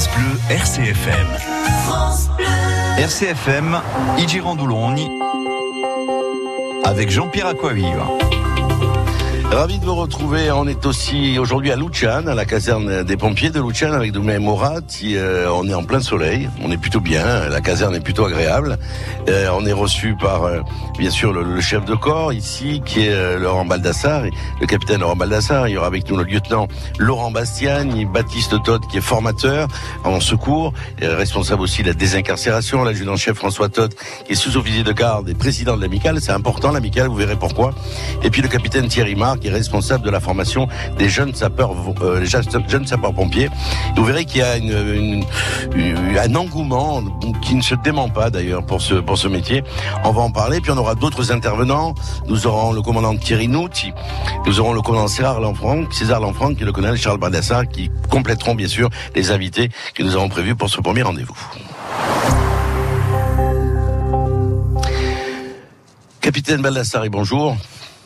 France Bleu RCFM. RCFM, Igirandoulogne, avec Jean-Pierre Aquaviva. Ravi de vous retrouver. On est aussi aujourd'hui à Luchan, à la caserne des pompiers de Luchan avec Doumé Morat. Euh, on est en plein soleil. On est plutôt bien. La caserne est plutôt agréable. Euh, on est reçu par, euh, bien sûr, le, chef de corps ici, qui est Laurent Baldassar, le capitaine Laurent Baldassar. Il y aura avec nous le lieutenant Laurent Bastiagne, Baptiste Todd, qui est formateur en secours, responsable aussi de la désincarcération, l'adjudant-chef François Todd, qui est sous-officier de garde et président de l'amicale. C'est important, l'amicale, vous verrez pourquoi. Et puis le capitaine Thierry Marc, qui est responsable de la formation des jeunes sapeurs, euh, jeunes sapeurs pompiers. vous verrez qu'il y a un engouement qui ne se dément pas d'ailleurs pour ce pour ce métier. On va en parler. Puis on aura d'autres intervenants. Nous aurons le commandant Thierry Nouti. Nous aurons le commandant César Lanfranc, César Lanfranc et le colonel Charles Baldassar qui compléteront bien sûr les invités que nous avons prévus pour ce premier rendez-vous. Capitaine Baldassari, bonjour.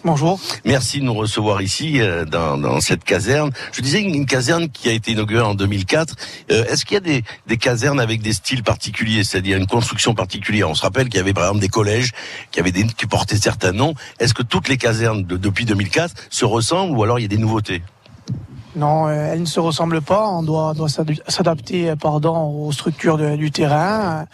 Bonjour. Merci de nous recevoir ici euh, dans, dans, cette caserne. Je disais une caserne qui a été inaugurée en 2004. Euh, est-ce qu'il y a des, des, casernes avec des styles particuliers, c'est-à-dire une construction particulière? On se rappelle qu'il y avait par exemple des collèges qui avaient des, qui portaient certains noms. Est-ce que toutes les casernes de, depuis 2004 se ressemblent ou alors il y a des nouveautés? Non, euh, elles ne se ressemblent pas. On doit, doit s'adapter, pardon, aux structures du terrain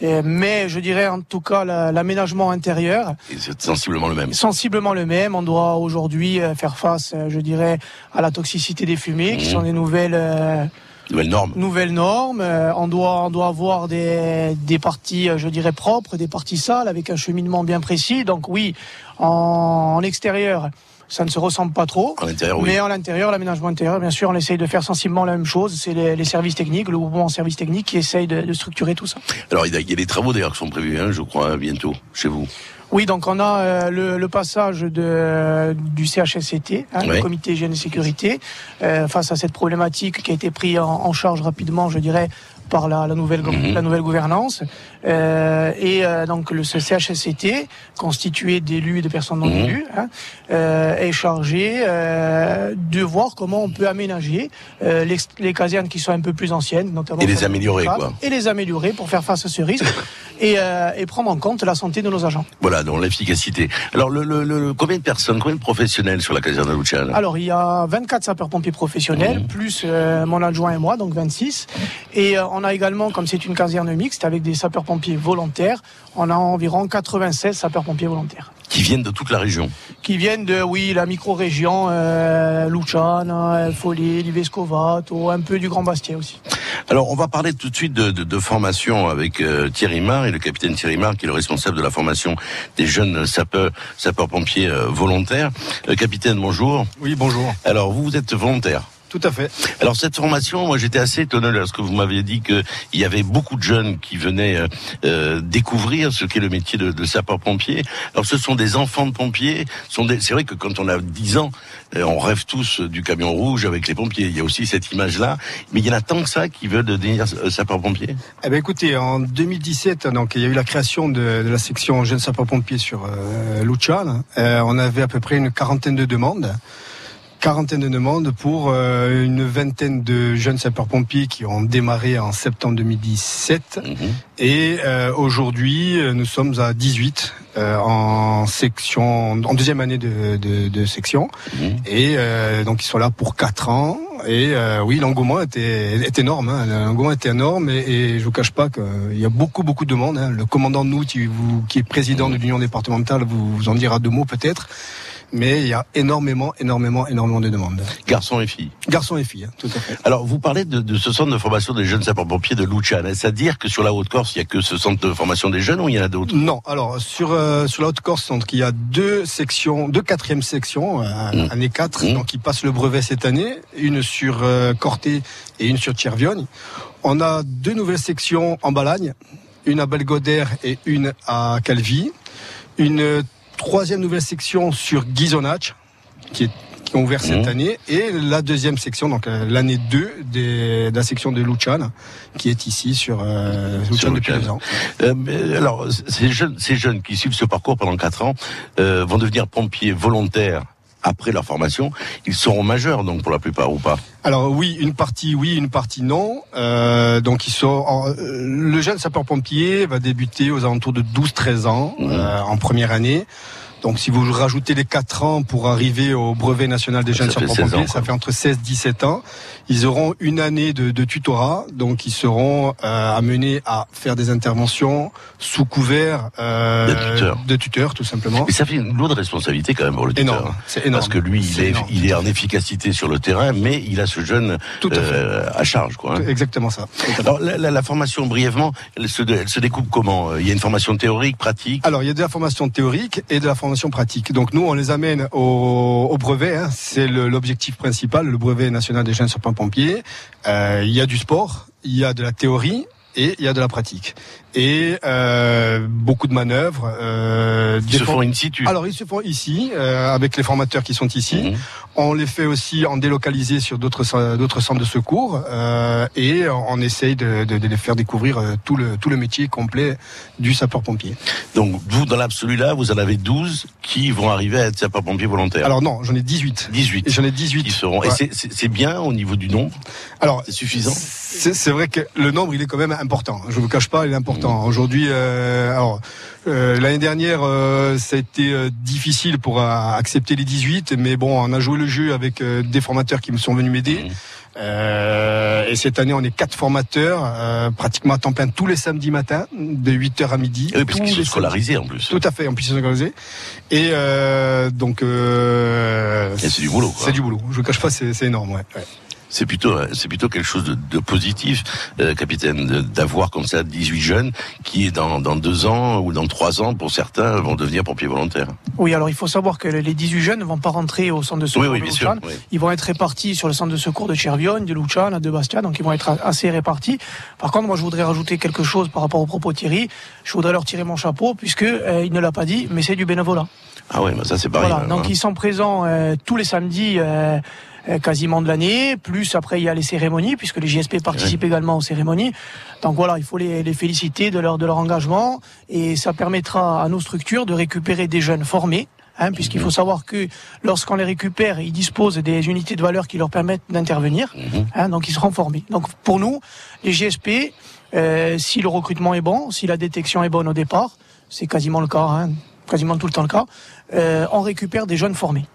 mais je dirais en tout cas l'aménagement intérieur. C'est sensiblement le même. Sensiblement le même. On doit aujourd'hui euh, faire face, euh, je dirais, à la toxicité des fumées, qui mmh. sont des nouvelles. Euh, Nouvelles normes. Nouvelles normes. on doit, on doit avoir des, des parties, je dirais propres, des parties sales, avec un cheminement bien précis. Donc oui, en, en extérieur, ça ne se ressemble pas trop. Mais en l'intérieur, l'aménagement intérieur, bien sûr, on essaye de faire sensiblement la même chose. C'est les, services techniques, le groupement en services techniques qui essaye de, structurer tout ça. Alors, il y a, des travaux d'ailleurs qui sont prévus, hein, je crois, bientôt, chez vous. Oui, donc on a euh, le, passage de, du CHSCT, hein, le Comité Hygiène et Sécurité, euh, face à cette problématique qui a été prise en charge rapidement, je dirais, par la, la nouvelle mhm. la nouvelle gouvernance euh, et euh, donc le CHSCT constitué d'élus et de personnes non mhm. élues hein, euh, est chargé de voir comment on peut aménager les, les, casernes qui sont un peu plus anciennes notamment et les améliorer quoi et les améliorer pour faire face à ce risque et, et prendre en compte la santé de nos agents voilà donc l'efficacité alors le, le, le, combien de personnes combien de professionnels sur la caserne de Luciana alors il y a 24 sapeurs pompiers professionnels mhm. plus mon adjoint et moi donc 26 et on a également, comme c'est une caserne mixte avec des sapeurs-pompiers volontaires, on a environ 96 sapeurs-pompiers volontaires. Qui viennent de toute la région? Qui viennent de, oui, la micro-région, euh, Luciana, Folly, Livescovato, un peu du Grand Bastia aussi. Alors, on va parler tout de suite de, de, de formation avec euh, Thierry Mar et le capitaine Thierry Mar, qui est le responsable de la formation des jeunes sapeurs, sapeurs-pompiers euh, volontaires. Euh, capitaine, bonjour. Oui, bonjour. Alors, vous, vous êtes volontaire tout à fait. Alors cette formation, moi j'étais assez étonné lorsque vous m'aviez dit qu'il y avait beaucoup de jeunes qui venaient euh, euh, découvrir ce qu'est le métier de, de sapeur-pompier. Alors ce sont des enfants de pompiers. C'est vrai que quand on a 10 ans, euh, on rêve tous du camion rouge avec les pompiers. Il y a aussi cette image-là. Mais il y en a tant que ça qui veulent devenir sapeur-pompier. Eh ben écoutez, en 2017, donc il y a eu la création de, de la section jeunes sapeurs-pompiers sur euh, on avait à peu près une quarantaine de demandes quarantaine de demandes pour euh, une vingtaine de jeunes sapeurs-pompiers qui ont démarré en septembre 2017. Mhm. Et euh, aujourd'hui, nous sommes à 18 euh, en section, en deuxième année de, de, de section. Mhm. Et donc ils sont là pour quatre ans. Et oui, l'engouement était est énorme. Hein. L'engouement était énorme. Et, et je vous cache pas qu'il y a beaucoup beaucoup de demandes. Hein. Le commandant Nous, qui, vous, qui est président de l'union départementale, vous, vous en dira deux mots peut-être mais il y a énormément, énormément, énormément de demandes. Garçons et filles. Garçons et filles, hein, tout à fait. Alors, vous parlez de, de, ce centre de formation des jeunes sapeurs-pompiers de Luciane. Est-ce à dire que sur la Haute-Corse, il y a que ce centre de formation des jeunes ou il y en a d'autres? Non. Alors, sur euh, sur la Haute-Corse, il y a deux sections, deux quatrièmes sections, euh, mmh. année 4, mmh. donc qui passent le brevet cette année, une sur euh, Corté et une sur Tchervionne. On a deux nouvelles sections en Balagne, une à Belgodère et une à Calvi. Une troisième nouvelle section sur Gizonach, qui est qui ont ouvert cette mmh. année, et la deuxième section, donc euh, l'année 2 de la section de Luchan, qui est ici sur euh, Luchan depuis deux ans. Euh, alors, ces jeunes, ces jeunes qui suivent ce parcours pendant quatre ans euh, vont devenir pompiers volontaires après leur formation, ils seront majeurs donc pour la plupart ou pas? Alors oui, une partie oui, une partie non. Euh, donc ils sont le jeune sapeur-pompier va débuter aux alentours de 12-13 ans mmh. en première année. Donc si vous rajoutez les 4 ans pour arriver au brevet national des jeunes sapeurs-pompiers, ça fait entre 16 et 17 ans. Ils auront une année de, de tutorat, donc ils seront euh, amenés à faire des interventions sous couvert euh, de, tuteur. de tuteur, tout simplement. Et ça fait une lourde responsabilité quand même pour le tuteur. Énorme, c'est énorme. Parce que lui, il est, il est en efficacité sur le terrain, mais il a ce jeune tout à, euh, à charge. Quoi, hein. Exactement ça. Alors la, la, la, formation, brièvement, elle se, elle se découpe comment Il y a une formation théorique, pratique? Alors il y a de la formation théorique et de la formation pratique. Donc nous, on les amène au, au brevet, hein. c'est l'objectif principal, le brevet national des jeunes sapeurs-pompiers. Euh, il y a du sport, il y a de la théorie et il y a de la pratique et euh, beaucoup de manœuvres. Euh, ils se font in situ. Alors ils se font ici euh, avec les formateurs qui sont ici. Mhm. On les fait aussi en délocalisé sur d'autres d'autres centres de secours euh, et on essaye de, de, de, les faire découvrir euh, tout le tout le métier complet du sapeur-pompier. Donc vous dans l'absolu là, vous en avez 12 qui vont arriver à être sapeurs-pompiers volontaires. Alors non, j'en ai 18. 18. J'en ai 18 qui seront. Et c'est bien au niveau du nombre? Alors c'est suffisant? C'est vrai que le nombre il est quand même important. Je vous cache pas, il est important. Aujourd'hui, euh, alors euh, l'année dernière, euh, ça a été euh, difficile pour accepter les 18, mais bon, on a joué le jeu avec des formateurs qui me sont venus m'aider. Mmh. Euh, et cette année, on est quatre formateurs, euh, pratiquement à temps plein tous les samedis matins, de 8h à midi. Oui, parce qu'ils sont scolarisés en plus. Tout à fait, en plus ils sont scolarisés. Et euh, donc... c'est du boulot. C'est du boulot. Je ne cache pas, c'est énorme. Ouais. ouais c'est plutôt c'est plutôt quelque chose de, de positif, euh, capitaine, d'avoir comme ça 18 jeunes qui, dans, dans deux ans ou dans trois ans, pour certains, vont devenir pompiers volontaires. Oui, alors il faut savoir que les 18 jeunes ne vont pas rentrer au centre de secours oui, de Luchan. Ils vont être répartis sur le centre de secours de Chervion, de Luchan, de Bastia, donc ils vont être assez répartis. Par contre, moi, je voudrais rajouter quelque chose par rapport au propos de Thierry. Je voudrais leur tirer mon chapeau, puisque euh, il ne l'a pas dit, mais c'est du bénévolat. Ah ouais, bah ça c'est pareil. Voilà, donc hein. ils sont présents euh, tous les samedis. Euh, quasiment de l'année. Plus après, il y a les cérémonies, puisque les JSP participent également aux cérémonies. Donc voilà, il faut les, les, féliciter de leur, de leur engagement. Et ça permettra à nos structures de récupérer des jeunes formés. Hein, puisqu'il faut savoir que lorsqu'on les récupère, ils disposent des unités de valeur qui leur permettent d'intervenir. Mhm. Hein, donc ils seront formés. Donc pour nous, les GSP, euh, si le recrutement est bon, si la détection est bonne au départ, c'est quasiment le cas, hein, quasiment tout le temps le cas, euh, on récupère des jeunes formés.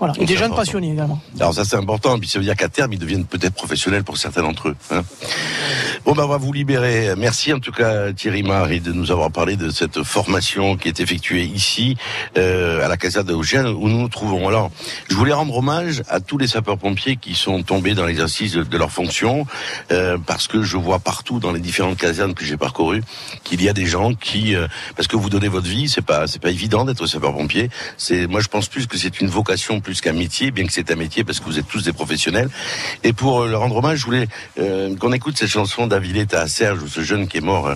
Voilà. Et des jeunes passionnés également. Alors ça c'est important, puis ça veut dire qu'à terme ils deviennent peut-être professionnels pour certains d'entre eux. Hein. Bon ben on va vous libérer. Merci en tout cas Thierry Marie de nous avoir parlé de cette formation qui est effectuée ici euh, à la caserne de où nous nous trouvons. Alors je voulais rendre hommage à tous les sapeurs-pompiers qui sont tombés dans l'exercice de, leur fonction euh, parce que je vois partout dans les différentes casernes que j'ai parcourues qu'il y a des gens qui euh, parce que vous donnez votre vie, c'est pas c'est pas évident d'être sapeur-pompier. C'est moi je pense plus que c'est une vocation plus qu'un métier, bien que c'est un métier parce que vous êtes tous des professionnels. Et pour euh, le rendre hommage, je voulais euh, qu'on écoute cette chanson d'Aviletta à Serge, ce jeune qui est mort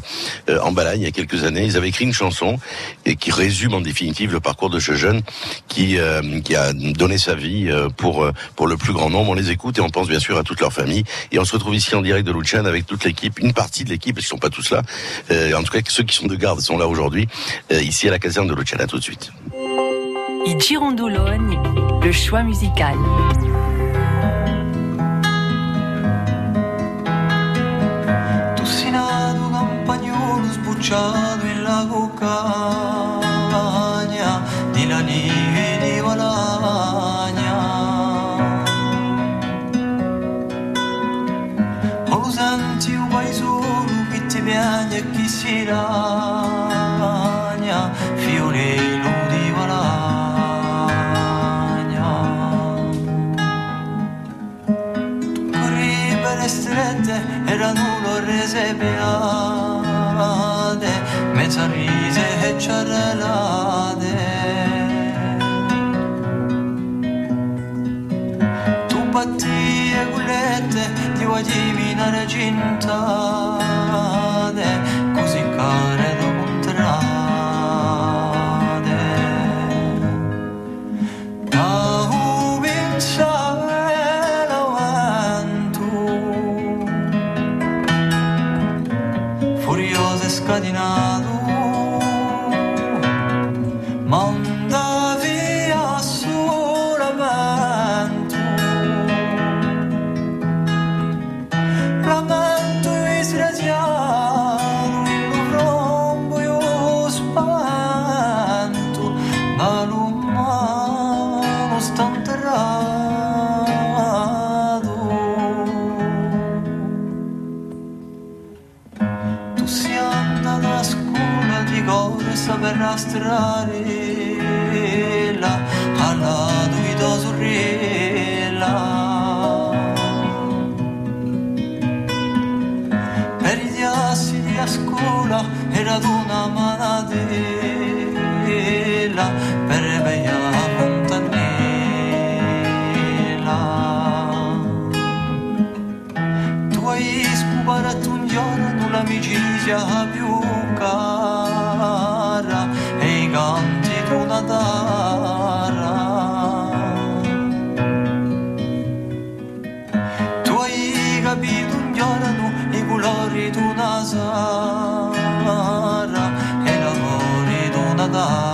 euh, en Balagne il y a quelques années. Ils avaient écrit une chanson et qui résume en définitive le parcours de ce jeune qui qui a donné sa vie pour pour le plus grand nombre. On les écoute et on pense bien sûr à toute leur famille. Et on se retrouve ici en direct de Luchan avec toute l'équipe, une partie de l'équipe, parce qu'ils sont pas tous là. en tout cas, ceux qui sont de garde sont là aujourd'hui, ici à la caserne de Luchan. À tout de suite. I Girondologne, le choix musical. Tossinato campagnolo sbucciato in la cocagna di la di Valagna. O senti un paesolo che ti ریزه e چره lade tu patti e gullette ti vuoi divinare cinta. 샤뷰까라 해감지 도나다라 도이가 비둔 결한 이굴러리 도나사라 해나버리 도나다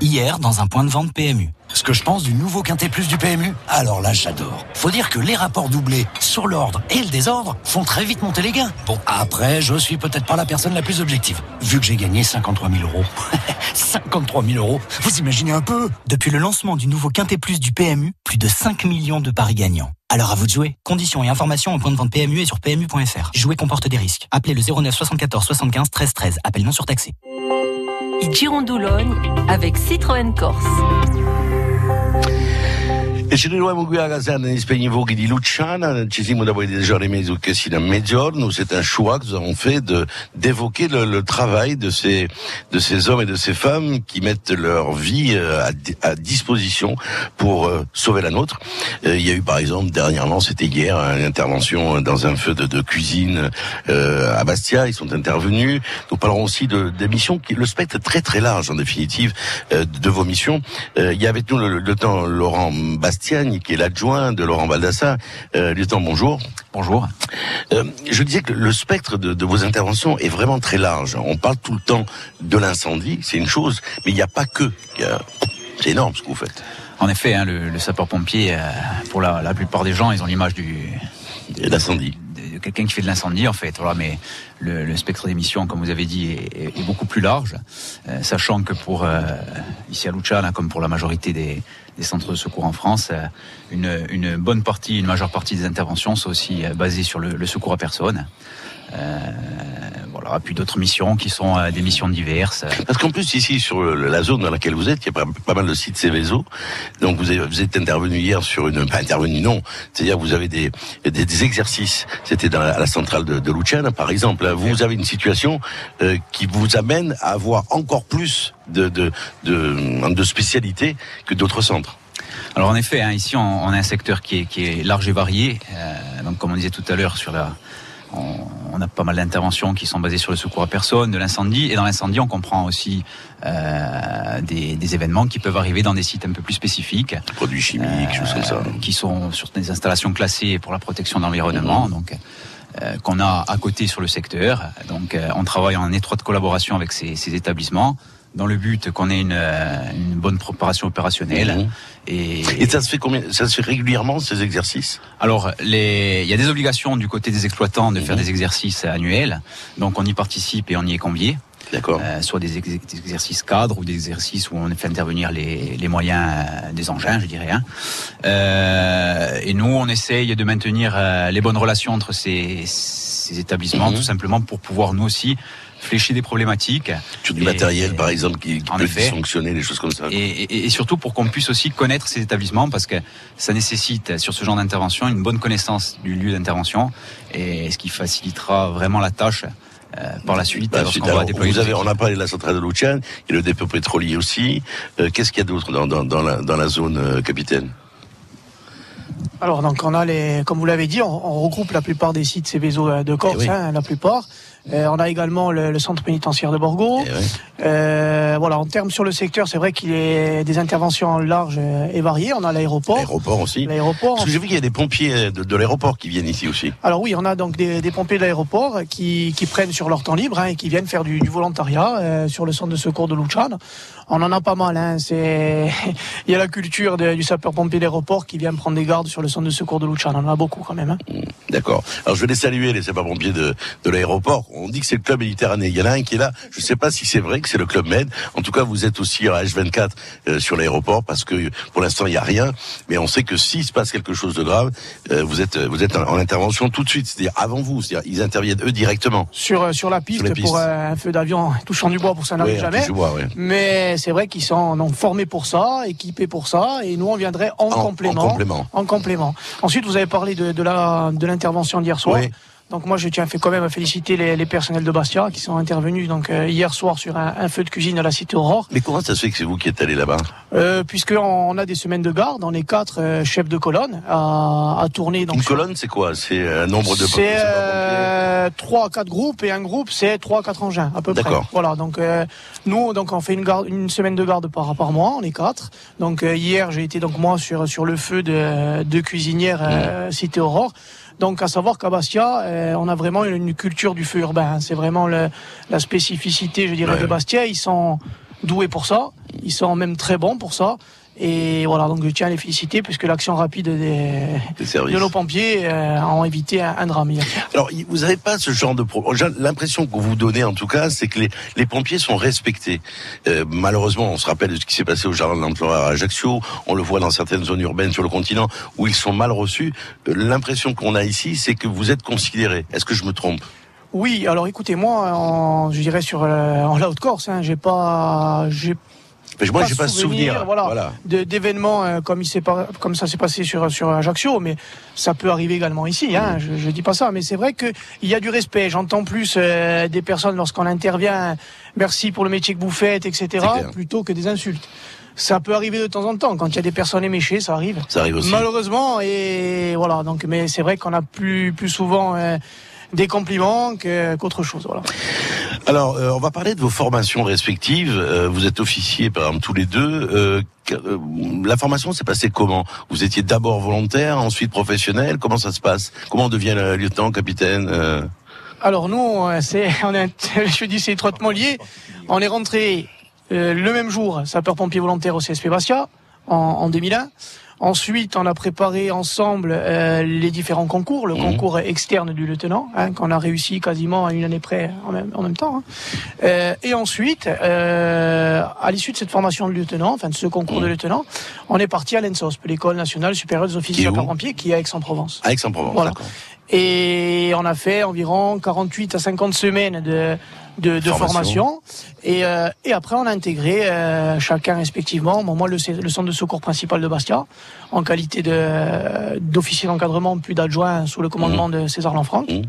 Hier, dans un point de vente PMU. Ce que je pense du nouveau Quintet Plus du PMU Alors là, j'adore. Faut dire que les rapports doublés sur l'ordre et le désordre font très vite monter les gains. Bon, après, je suis peut-être pas la personne la plus objective. Vu que j'ai gagné 53 000 euros. 53 000 euros Vous imaginez un peu Depuis le lancement du nouveau Quintet Plus du PMU, plus de 5 millions de paris gagnants. Alors à vous de jouer. Conditions et informations au point de vente PMU et sur PMU.fr. Jouer comporte des risques. Appelez le 09 74 75 13 13. Appel non surtaxé. I Girondoulogne avec Citroën Corse. E ci qui caserna di di Luciana. Ci siamo mezzogiorno. C'est un choix que nous avons fait d'évoquer le, le travail de ces de ces hommes et de ces femmes qui mettent leur vie euh, à, à disposition pour euh, sauver la nôtre. Euh, Il y a eu par exemple dernièrement, c'était hier, une intervention dans un feu de, de cuisine euh, à Bastia. Ils sont intervenus. Nous parlerons aussi de des missions qui le spectre est très très large en définitive de vos missions. Il y a avec nous le, le temps Laurent Bastiagne qui est l'adjoint de Laurent Baldassa. Euh, lieutenant, bonjour. Bonjour. Euh, je disais que le spectre de, de vos interventions est vraiment très large. On parle tout le temps de l'incendie, c'est une chose, mais il n'y a pas que. C'est énorme ce que vous faites. En effet, hein, le, le sapeur-pompier, euh, pour la, la plupart des gens, ils ont l'image du l'incendie. quelqu'un qui fait de l'incendie, en fait. Voilà, mais le, le spectre d'émission, comme vous avez dit, est, est- est beaucoup plus large, euh, sachant que pour euh, ici à Luciana, comme pour la majorité des, des centres de secours en France, euh, une, bonne partie, une majeure partie des interventions sont aussi euh, basées sur le, le secours à personne. Euh, voilà, puis d'autres missions qui sont euh, des missions diverses. Parce qu'en plus ici sur la zone dans laquelle vous êtes, il y a pas, mal de sites Céveso. Donc vous, avez- vous êtes intervenu hier sur une, pas intervenu non, c'est-à-dire vous avez des, des, des exercices. C'était dans la, centrale de, de Luciana par exemple. hein. Vous avez une situation euh, qui vous amène à avoir encore plus de de, de, de spécialités que d'autres centres. Alors en effet, hein, ici on, on a un secteur qui est, qui est large et varié. Euh, donc comme on disait tout à l'heure sur la on, on a pas mal d'interventions qui sont basées sur le secours à personne, de l'incendie. Et dans l'incendie, on comprend aussi euh, des, des événements qui peuvent arriver dans des sites un peu plus spécifiques. Produits chimiques, choses comme ça. Euh, Qui sont sur des installations classées pour la protection de l'environnement. Mhm. Donc euh, qu'on a à côté sur le secteur. Donc euh, on travaille en étroite collaboration avec ces, ces établissements dans le but qu'on ait une, euh, une bonne préparation opérationnelle. Mhm. Et, Et ça se fait combien Ça se fait régulièrement ces exercices? Alors, les, il y a des obligations du côté des exploitants de faire Mhm. des exercices annuels. Donc, on y participe et on y est convié. D'accord. Euh, soit des, ex- des exercices cadres ou des exercices où on fait intervenir les, les moyens euh, des engins, je dirais. hein. Euh, et nous, on essaye de maintenir les bonnes relations entre ces, ces établissements, Mhm. tout simplement pour pouvoir nous aussi flécher des problématiques. Sur du Et- matériel par exemple qui, peut effet. fonctionner, des choses comme ça. et, et- et surtout pour qu'on puisse aussi connaître ces établissements parce que ça nécessite sur ce genre d'intervention une bonne connaissance du lieu d'intervention et ce qui facilitera vraiment la tâche euh, par la suite Bah, lorsqu'on suite, alors, va déployer vous nos avez, on équipes. a parlé de la centrale de Luciane, et le dépôt pétrolier aussi. Euh, Qu'est-ce qu'il y a d'autre dans, dans, dans, la, dans la zone, euh, capitaine? Alors, donc, on a les, comme vous l'avez dit, on, on regroupe la plupart des sites Céveso de Corse, Eh oui. hein, la plupart. Euh, on a également le, le centre pénitentiaire de Borgo. Eh ouais. Euh, voilà, en termes sur le secteur, c'est vrai qu'il y a des interventions larges et variées. On a l'aéroport. L'aéroport aussi. L'aéroport. J'ai vu qu'il y a des pompiers de, de l'aéroport qui viennent ici aussi. Alors oui, on a donc des, des pompiers de l'aéroport qui, qui prennent sur leur temps libre hein, et qui viennent faire du, du volontariat euh, sur le centre de secours de Luciane. On en a pas mal. Hein, c'est il y a la culture de- du sapeur-pompier d'aéroport qui vient prendre des gardes sur le centre de secours de Luciane. On en a beaucoup quand même. Hein. D'accord. Alors je vais les saluer, les sapeurs-pompiers de, de l'aéroport. On dit que c'est le club méditerranéen. Il y en a un qui est là. Je ne sais pas si c'est vrai que c'est le club Med. En tout cas, vous êtes aussi à H24 euh, sur l'aéroport parce que pour l'instant il n'y a rien. Mais on sait que s'il se passe quelque chose de grave, euh, vous êtes vous êtes en, en intervention tout de suite. C'est-à-dire avant vous. C'est-à-dire ils interviennent eux directement. Sur, euh, sur la piste, Sur la piste. pour un feu d'avion touchant du bois pour ça n'arrive Ouais, jamais. ouais. Mais c'est vrai qu'ils sont formés pour ça, équipés pour ça, et nous on viendrait en, En- en complément. complément. En complément. Ensuite, vous avez parlé de, de la de l'intervention d'hier soir. Oui. Donc moi, je tiens quand même à féliciter les, les personnels de Bastia qui sont intervenus donc euh, hier soir sur un, un feu de cuisine à la Cité Aurore, Mais comment ça se fait que c'est vous qui êtes allé là-bas? Euh, puisque on a des semaines de garde, on est quatre euh, chefs de colonne à, à tourner. Donc Une colonne, c'est quoi? C'est un nombre de c'est euh, trois à quatre groupes et un groupe c'est trois à quatre engins à peu près. D'accord. Voilà donc euh, nous donc on fait une garde une semaine de garde par par mois on est quatre. Donc hier j'ai été donc moi sur sur le feu de de cuisinière euh, cité Aurore. Donc à savoir qu'à Bastia euh, on a vraiment une, une culture du feu urbain. hein. C'est vraiment le, la spécificité je dirais Ouais. de Bastia. Ils sont doués pour ça. Ils sont même très bons pour ça. Et voilà, donc je tiens à les féliciter puisque l'action rapide des, Des services. de nos pompiers euh, ont évité un, un drame hier. Alors, vous n'avez pas ce genre de problème. L'impression que vous donnez, en tout cas, c'est que les, les pompiers sont respectés. Euh, malheureusement, on se rappelle de ce qui s'est passé au jardin de l'emploi à Ajaccio. On le voit dans certaines zones urbaines sur le continent où ils sont mal reçus. Euh, L'impression qu'on a ici, c'est que vous êtes considérés. Est-ce que je me trompe? Oui, alors écoutez, moi, en, je dirais sur euh, en la Haute-Corse, hein, j'ai pas, j'ai Mais Moi, pas j'ai pas souvenir. voilà, Voilà. de- d'événements euh, comme il s'est pas, comme ça s'est passé sur sur Ajaccio, mais ça peut arriver également ici. Hein, je, je dis pas ça, mais c'est vrai que il y a du respect. J'entends plus euh, des personnes lorsqu'on intervient, merci pour le métier que vous faites, etc., plutôt que des insultes. Ça peut arriver de temps en temps quand il y a des personnes éméchées, ça arrive. Ça arrive aussi. Malheureusement, et voilà. Donc, mais c'est vrai qu'on a plus plus souvent euh, des compliments qu'autre chose. Voilà. Alors, euh, on va parler de vos formations respectives. Euh, vous êtes officiers, par exemple, tous les deux. Euh, euh, la formation s'est passée comment? Vous étiez d'abord volontaire, ensuite professionnel. Comment ça se passe? Comment on devient lieutenant, capitaine euh? Alors nous, c'est, on est, je dis c'est étroitement lié. On est rentré euh, le même jour, sapeur-pompier volontaire au CSP Bastia, en, en 2001. Ensuite, on a préparé ensemble euh, les différents concours, le Mhm. concours externe du lieutenant, hein, qu'on a réussi quasiment à une année près en même, en même temps. hein. Euh, et ensuite, euh, à l'issue de cette formation de lieutenant, enfin de ce concours de lieutenant, on est parti à l'ENSOSP, l'école nationale supérieure des officiers où sapeurs-pompiers, qui est à Aix-en-Provence. À Aix-en-Provence. Voilà. Et on a fait environ 48 à 50 semaines de, de, de formation. Et, euh, et, après, on a intégré euh, chacun respectivement, bon, moi le, le, centre de secours principal de Bastia, en qualité d'officier d'encadrement, puis d'adjoint sous le commandement mmh. de César Lanfranc. Mmh.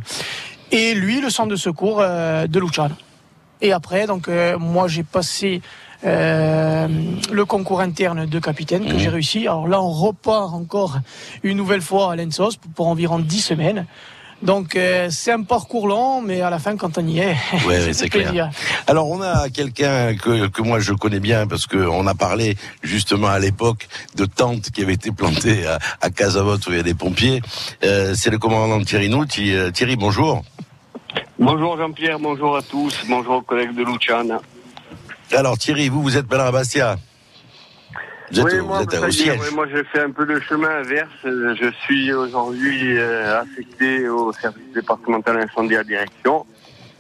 Et lui, le centre de secours euh, de Luchan. Et après, donc euh, moi j'ai passé euh, le concours interne de capitaine que mmh. j'ai réussi. Alors là, on repart encore une nouvelle fois à l'ENSOS pour, pour environ 10 semaines. Donc euh, c'est un parcours long, mais à la fin, quand on y est, ouais, c'est clair. Alors on a quelqu'un que, que moi je connais bien parce que on a parlé justement à l'époque de tentes qui avaient été plantées à, à Casavote où il y a des pompiers. Euh, c'est le commandant Thierry Nout. Euh, Thierry, bonjour. Bonjour Jean-Pierre, bonjour à tous, bonjour aux collègues de Luciana. Alors Thierry, vous vous êtes maintenant à Bastia oui, moi, moi j'ai fait un peu le chemin inverse. Je suis aujourd'hui euh, affecté au service départemental incendie à direction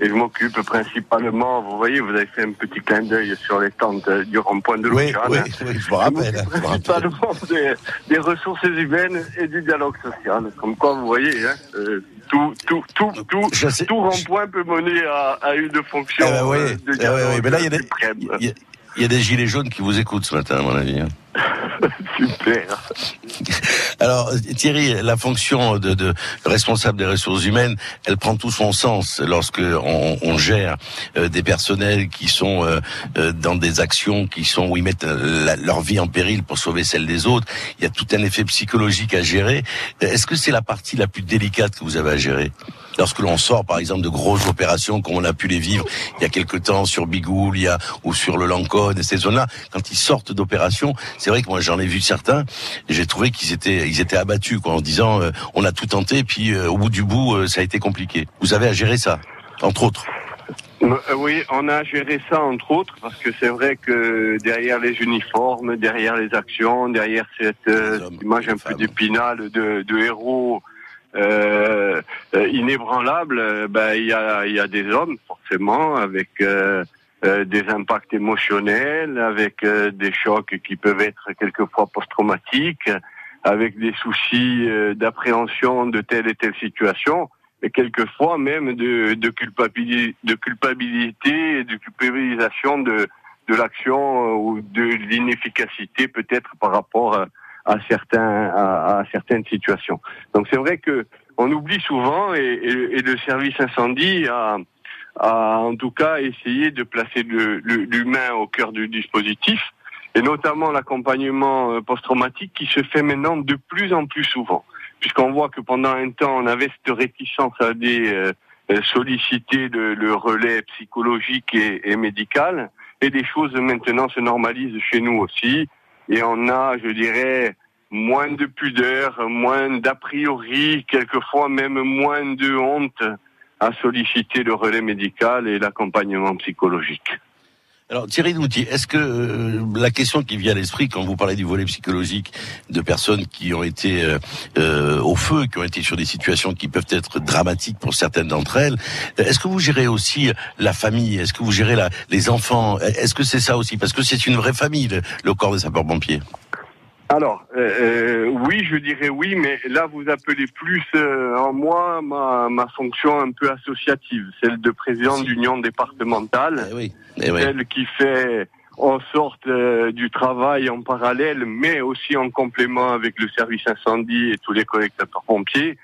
et je m'occupe principalement, vous voyez, vous avez fait un petit clin d'œil sur les tentes du rond-point de oui, oui, oui, je me rappelle. Je principalement des, des, ressources humaines et du dialogue social. Comme quoi, vous voyez, hein, euh, tout, tout, tout, tout, tout rond-point peut mener à, à une fonction eh ben oui, euh, de eh dialogue mais là, il y a des, il y a des gilets jaunes qui vous écoutent ce matin, à mon avis. Hein. Super. Alors Thierry, la fonction de, de, responsable des ressources humaines, elle prend tout son sens lorsque on, on gère euh, des personnels qui sont euh, euh, dans des actions qui sont où ils mettent leur vie en péril pour sauver celle des autres. Il y a tout un effet psychologique à gérer. Est-ce que c'est la partie la plus délicate que vous avez à gérer? Lorsque l'on sort, par exemple, de grosses opérations comme on a pu les vivre il y a quelque temps sur Bigoul, il y a, ou sur le Lancône et ces zones-là, quand ils sortent d'opérations, c'est vrai que moi j'en ai vu certains, et j'ai trouvé qu'ils étaient, ils étaient abattus, quoi, en disant, euh, on a tout tenté, puis euh, au bout du bout, euh, ça a été compliqué. Vous avez à gérer ça, entre autres. Oui, on a géré ça entre autres parce que c'est vrai que derrière les uniformes, derrière les actions, derrière cette image un peu d'épinal de, de héros euh, euh, inébranlable, euh, ben il y a, y a des hommes forcément avec euh, des impacts émotionnels, avec des chocs qui peuvent être quelquefois post-traumatiques, avec des soucis d'appréhension de telle et telle situation, et quelquefois même de, de, culpabilité, de culpabilité et de culpabilisation de, de l'action ou de l'inefficacité peut-être par rapport à à certains à, à certaines situations. Donc c'est vrai que on oublie souvent et, et, et le service incendie a, a, en tout cas essayé de placer l'humain au cœur du dispositif et notamment l'accompagnement euh, post-traumatique qui se fait maintenant de plus en plus souvent puisqu'on voit que pendant un temps on avait cette réticence à des euh, solliciter le, le, relais psychologique et, et médical et des choses maintenant se normalisent chez nous aussi et on a, je dirais, moins de pudeur, moins d'a priori, quelquefois même moins de honte à solliciter le relais médical et l'accompagnement psychologique. Alors Thierry Nouti, est-ce que euh, la question qui vient à l'esprit quand vous parlez du volet psychologique de personnes qui ont été euh, euh, au feu, qui ont été sur des situations qui peuvent être dramatiques pour certaines d'entre elles, est-ce que vous gérez aussi la famille? Est-ce que vous gérez la, les enfants? Est-ce que c'est ça aussi? Parce que c'est une vraie famille, le, le corps des sapeurs-pompiers. Alors, euh, oui, je dirais oui, mais là, vous appelez plus en moi ma, ma fonction un peu associative, celle de président d'union départementale. Eh oui. Eh celle qui fait en sorte euh, du travail en parallèle, mais aussi en complément avec le service incendie et tous les collecteurs pompiers,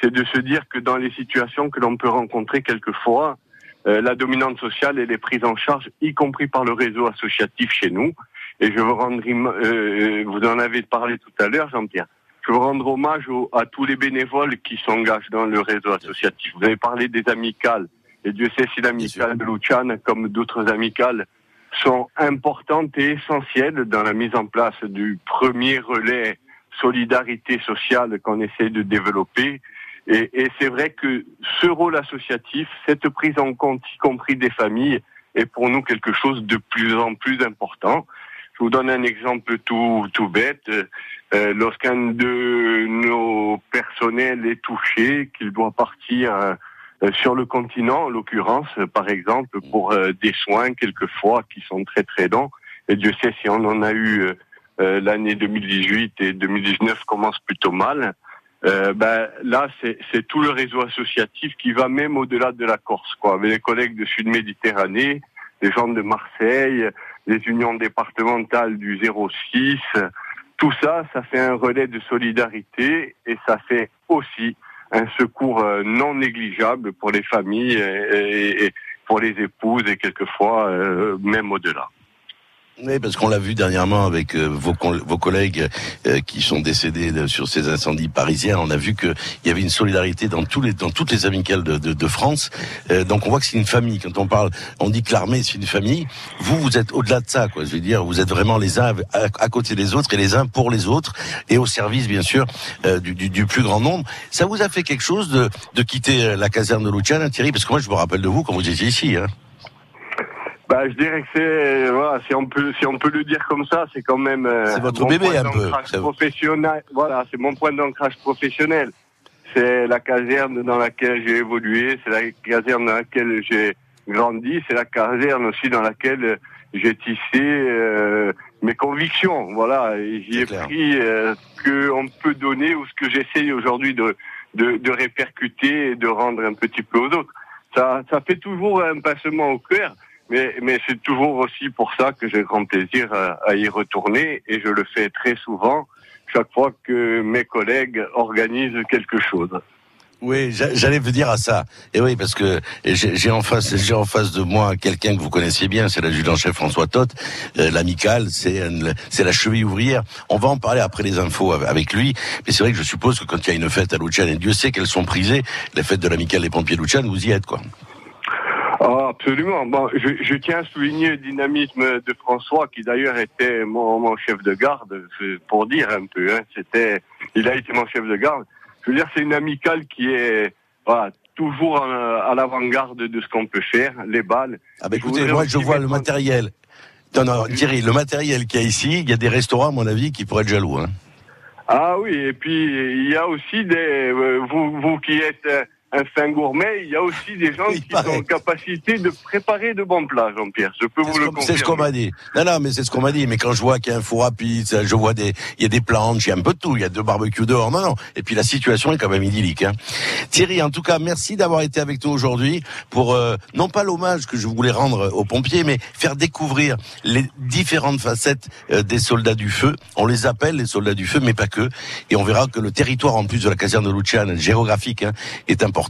c'est de se dire que dans les situations que l'on peut rencontrer quelquefois, euh, la dominante sociale elle est prise en charge, y compris par le réseau associatif chez nous. Et je veux rendre, euh, vous en avez parlé tout à l'heure, Jean-Pierre. Je veux rendre hommage à tous les bénévoles qui s'engagent dans le réseau associatif. Vous avez parlé des amicales. Et Dieu sait si l'amicale de Luciane, comme d'autres amicales, sont importantes et essentielles dans la mise en place du premier relais solidarité sociale qu'on essaie de développer. Et, et c'est vrai que ce rôle associatif, cette prise en compte, y compris des familles, est pour nous quelque chose de plus en plus important. Je vous donne un exemple tout, tout bête. Euh, Lorsqu'un de nos personnels est touché, qu'il doit partir euh, euh, sur le continent, en l'occurrence, euh, par exemple, pour euh, des soins quelquefois qui sont très très longs. Et Dieu sait si on en a eu l'année 2018 et 2019 commence plutôt mal. Euh, ben, là, c'est tout le réseau associatif qui va même au-delà de la Corse, quoi. Avec les collègues de Sud Méditerranée, les gens de Marseille, les unions départementales du 06, tout ça, ça fait un relais de solidarité et ça fait aussi un secours euh, non négligeable pour les familles et, pour les épouses et quelquefois euh, même au-delà. Oui, parce qu'on l'a vu dernièrement avec euh, vos, collègues euh, qui sont décédés sur ces incendies parisiens. On a vu qu'il y avait une solidarité dans, tous les, dans toutes les amicales de, de, de France. Euh, donc on voit que c'est une famille. Quand on parle, on dit que l'armée c'est une famille. Vous, vous êtes au-delà de ça, quoi. Je veux dire, vous êtes vraiment les uns à, côté des autres et les uns pour les autres et au service, bien sûr, du, du, du, plus grand nombre. Ça vous a fait quelque chose de, de quitter la caserne de Luciana, Thierry? Parce que moi, je me rappelle de vous quand vous étiez ici. Hein. Bah, je dirais que c'est voilà, si on peut si on peut le dire comme ça, c'est quand même euh, c'est votre bébé un peu. Professionnel, voilà, c'est mon point d'ancrage professionnel. C'est la caserne dans laquelle j'ai évolué, c'est la caserne dans laquelle j'ai grandi, c'est la caserne aussi dans laquelle j'ai tissé euh, mes convictions. Voilà, j'y ai pris euh, ce qu'on peut donner ou ce que j'essaye aujourd'hui de, de, de répercuter et de rendre un petit peu aux autres. Ça, ça fait toujours un passement au cœur. Mais, c'est toujours aussi pour ça que j'ai grand plaisir à, y retourner et je le fais très souvent chaque fois que mes collègues organisent quelque chose. Oui, j'allais vous dire à ça. Et oui, parce que j'ai en face, j'ai en face de moi quelqu'un que vous connaissez bien, c'est l'adjudant-chef François Toth. Euh, L'amical, c'est c'est la cheville ouvrière. On va en parler après les infos avec lui. Mais c'est vrai que je suppose que quand il y a une fête à Luciane, et Dieu sait qu'elles sont prisées, les fêtes de l'amical des pompiers Luciane, vous y êtes quoi. Ah, absolument. Bon, je, je, tiens à souligner le dynamisme de François, qui d'ailleurs était mon, mon, chef de garde, pour dire un peu. Hein, c'était, il a été mon chef de garde. Je veux dire, c'est une amicale qui est voilà, toujours à, l'avant-garde de ce qu'on peut faire, les balles. Ah bah écoutez, moi je vois le matériel. Non, non, Thierry, le matériel qu'il y a ici, il y a des restaurants, à mon avis, qui pourraient être jaloux. Hein. Ah oui, et puis il y a aussi des, euh, vous, vous qui êtes euh, un fin gourmet, il y a aussi des gens qui sont en capacité de préparer de bons plats, Jean-Pierre. Je peux vous le confirmer. C'est ce qu'on m'a dit. Non, non, mais c'est ce qu'on m'a dit. Mais quand je vois qu'il y a un four à pizza, je vois des, il y a des planches, il y a un peu de tout. Il y a deux barbecues dehors. Non, non. Et puis la situation est quand même idyllique. Hein. Thierry, en tout cas, merci d'avoir été avec nous aujourd'hui pour euh, non pas l'hommage que je voulais rendre aux pompiers, mais faire découvrir les différentes facettes euh, des soldats du feu. On les appelle les soldats du feu, mais pas que. Et on verra que le territoire, en plus de la caserne de Luciane, géographique, hein, est important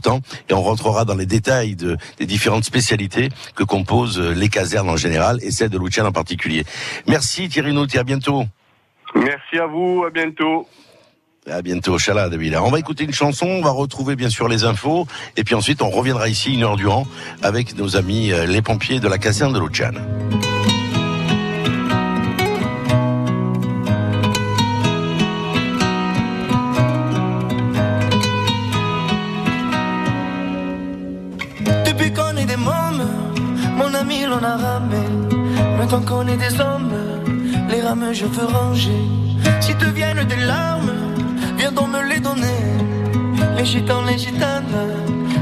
et on rentrera dans les détails de, des différentes spécialités que composent les casernes en général et celle de Luciane en particulier. Merci Thierry Nouti, à bientôt. Merci à vous, à bientôt. À bientôt, Chala On va écouter une chanson, on va retrouver bien sûr les infos, et puis ensuite on reviendra ici une heure durant avec nos amis euh, les pompiers de la caserne de Luciane. Qu'on est des hommes, les rames je veux ranger. Si te viennent des larmes, viens donc me les donner. Les gitans, les gitanes,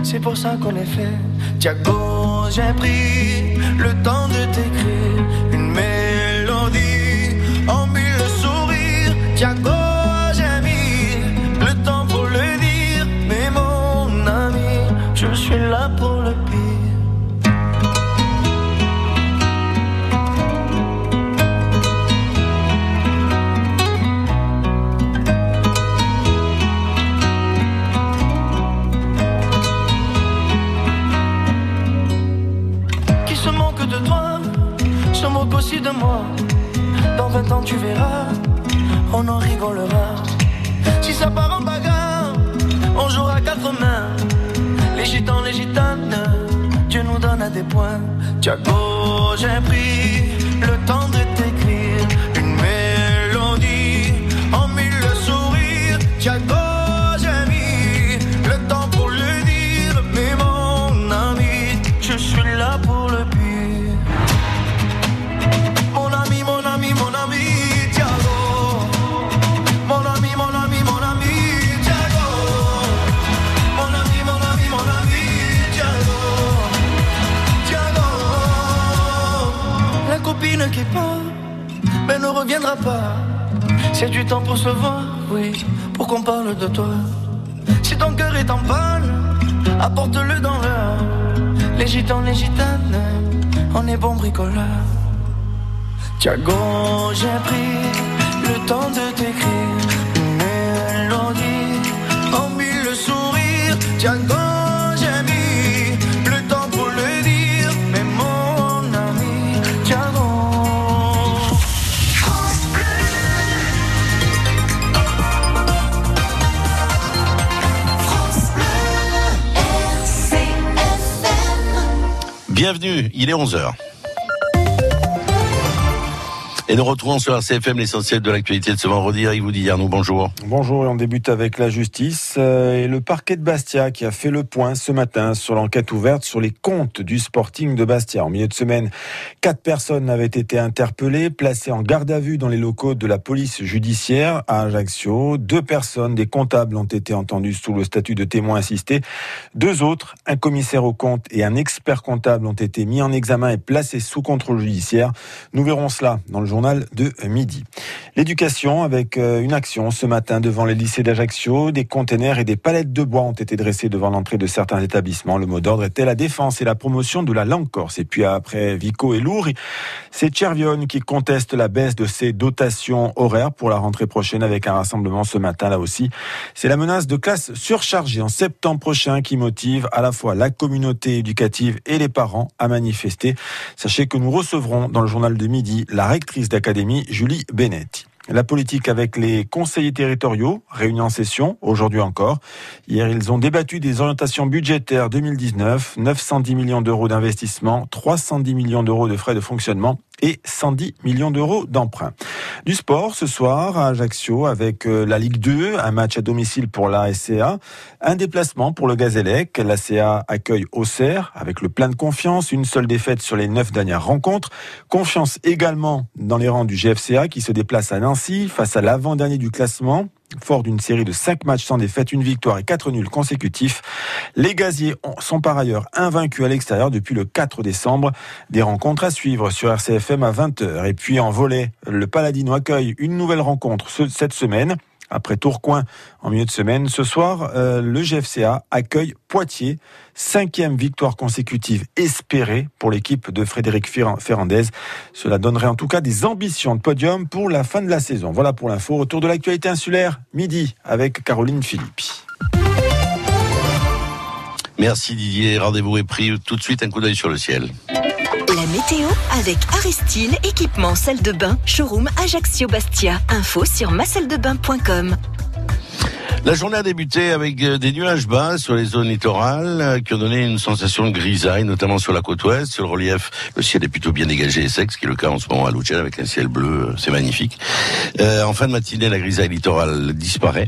c'est pour ça qu'on est fait. Tiago, j'ai pris le temps de t'écrire une mélodie en mille sourires. Tiago, Dans 20 ans, tu verras, on en rigolera. Si ça part en bagarre, on jouera quatre mains. Les gitans, les gitanes, Dieu nous donne à des points. Tiago, j'ai pris le temps de t'écrire une mélodie en mille sourires. Tiago, qui part, mais ne reviendra pas. C'est du temps pour se voir, oui, pour qu'on parle de toi. Si ton cœur est en panne, apporte-le dans l'heure. Les gitans, les gitanes, on est bon bricoleur. Tiago, j'ai pris le temps de t'écrire mélodie en mille sourires. Tiago, Bienvenue, il est 11h. Et nous retrouvons sur RCFM l'essentiel de l'actualité de ce vendredi. Eric dit Arnaud, bonjour. Bonjour et on débute avec la justice euh, et le parquet de Bastia qui a fait le point ce matin sur l'enquête ouverte sur les comptes du Sporting de Bastia. En milieu de semaine, quatre personnes avaient été interpellées, placées en garde à vue dans les locaux de la police judiciaire à Ajaccio. Deux personnes, des comptables, ont été entendues sous le statut de témoin assisté. Deux autres, un commissaire aux comptes et un expert comptable, ont été mis en examen et placés sous contrôle judiciaire. Nous verrons cela dans le journal de midi. L'éducation avec euh, une action ce matin devant les lycées d'Ajaccio. Des containers et des palettes de bois ont été dressés devant l'entrée de certains établissements. Le mot d'ordre était la défense et la promotion de la langue corse. Et puis après Vico et Lourdes, c'est Chervion qui conteste la baisse de ses dotations horaires pour la rentrée prochaine avec un rassemblement ce matin là aussi. C'est la menace de classe surchargée en septembre prochain qui motive à la fois la communauté éducative et les parents à manifester. Sachez que nous recevrons dans le journal de midi la rectrice d'Académie, Julie Benetti. La politique avec les conseillers territoriaux, réunis en session, aujourd'hui encore. Hier, ils ont débattu des orientations budgétaires 2019, 910 millions d'euros d'investissement, 310 millions d'euros de frais de fonctionnement et 110 millions d'euros d'emprunt. Du sport ce soir à Ajaccio avec euh, la Ligue 2, un match à domicile pour la SCA, un déplacement pour le Gazélec. La CA accueille Auxerre avec le plein de confiance, une seule défaite sur les neuf dernières rencontres. Confiance également dans les rangs du GFCA qui se déplace à Nancy face à l'avant-dernier du classement. Fort d'une série de cinq matchs sans défaite, une victoire et quatre nuls consécutifs, les gaziers sont par ailleurs invaincus à l'extérieur depuis le 4 décembre. Des rencontres à suivre sur RCFM à 20h. Et puis en volet, le Paladino accueille une nouvelle rencontre cette semaine après Tourcoing en milieu de semaine. Ce soir, euh, le GFCA accueille Poitiers, cinquième victoire consécutive espérée pour l'équipe de Frédéric Ferrandez. Cela donnerait en tout cas des ambitions de podium pour la fin de la saison. Voilà pour l'info. Autour de l'actualité insulaire, midi avec Caroline Philippi. Merci Didier. Rendez-vous est pris. Tout de suite, un coup d'œil sur le ciel. Météo avec Aristyle, équipement salle de bain, showroom Ajaccio Bastia. Info sur macelledebain.com. La journée a débuté avec euh, des nuages bas sur les zones littorales euh, qui ont donné une sensation de grisaille, notamment sur la côte ouest. Sur le relief, le ciel est plutôt bien dégagé et sec, ce qui est le cas en ce moment à Lucerne avec un ciel bleu, euh, c'est magnifique. Euh, en fin de matinée, la grisaille littorale disparaît,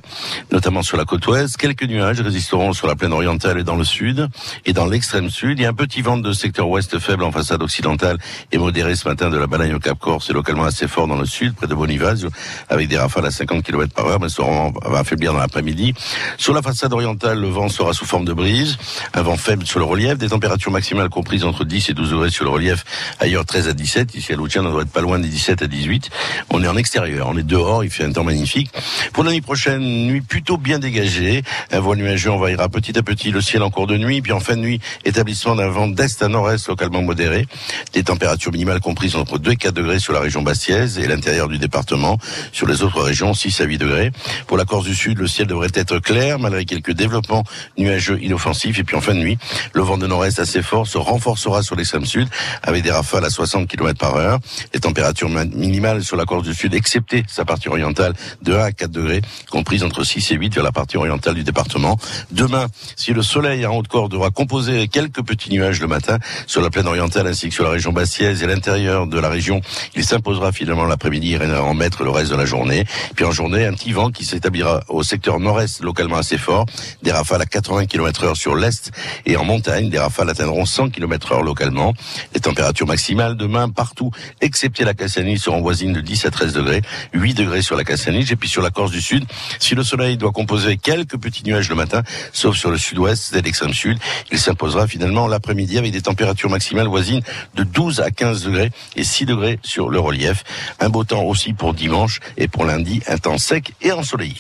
notamment sur la côte ouest. Quelques nuages résisteront sur la plaine orientale et dans le sud. Et dans l'extrême sud, il y a un petit vent de secteur ouest faible en façade occidentale et modéré ce matin de la Balagne au Cap Corse et localement assez fort dans le sud, près de Bonivaz, avec des rafales à 50 km par heure, mais seront, va affaiblir dans l'après-midi midi. Sur la façade orientale, le vent sera sous forme de brise, un vent faible sur le relief, des températures maximales comprises entre 10 et 12 degrés sur le relief, ailleurs 13 à 17. Ici à Loutian, on doit être pas loin des 17 à 18. On est en extérieur, on est dehors, il fait un temps magnifique. Pour la nuit prochaine, nuit plutôt bien dégagée, un voile nuageux envahira petit à petit le ciel en cours de nuit, puis en fin de nuit, établissement d'un vent d'est à nord-est localement modéré, des températures minimales comprises entre 2 et 4 degrés sur la région bastiaise et l'intérieur du département, sur les autres régions 6 à 8 degrés. Pour la Corse du Sud, le ciel devrait être clair malgré quelques développements nuageux inoffensifs. Et puis en fin de nuit, le vent de nord-est assez fort se renforcera sur l'extrême sud avec des rafales à 60 km par heure. Les températures minimales sur la Corse du Sud, excepté sa partie orientale, de 1 à 4 degrés, comprises entre 6 et 8 vers la partie orientale du département. Demain, si le soleil en Haute-Corse devra composer quelques petits nuages le matin sur la plaine orientale ainsi que sur la région bastiaise et l'intérieur de la région, il s'imposera finalement l'après-midi et en mettre le reste de la journée. Puis en journée, un petit vent qui s'établira au secteur nord-est localement assez fort, des rafales à 80 km heure sur l'est et en montagne, des rafales atteindront 100 km heure localement. Les températures maximales demain partout, excepté la Cassanie, seront voisines de 10 à 13 degrés, 8 degrés sur la Cassanie et puis sur la Corse du Sud. Si le soleil doit composer quelques petits nuages le matin, sauf sur le sud-ouest et l'extrême sud, il s'imposera finalement l'après-midi avec des températures maximales voisines de 12 à 15 degrés et 6 degrés sur le relief. Un beau temps aussi pour dimanche et pour lundi, un temps sec et ensoleillé.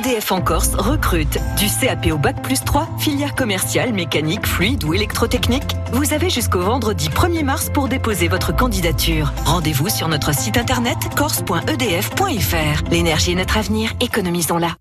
EDF en Corse recrute du CAP au bac plus 3, filière commerciale, mécanique, fluide ou électrotechnique. Vous avez jusqu'au vendredi 1er mars pour déposer votre candidature. Rendez-vous sur notre site internet corse.edf.fr. L'énergie est notre avenir, économisons-la.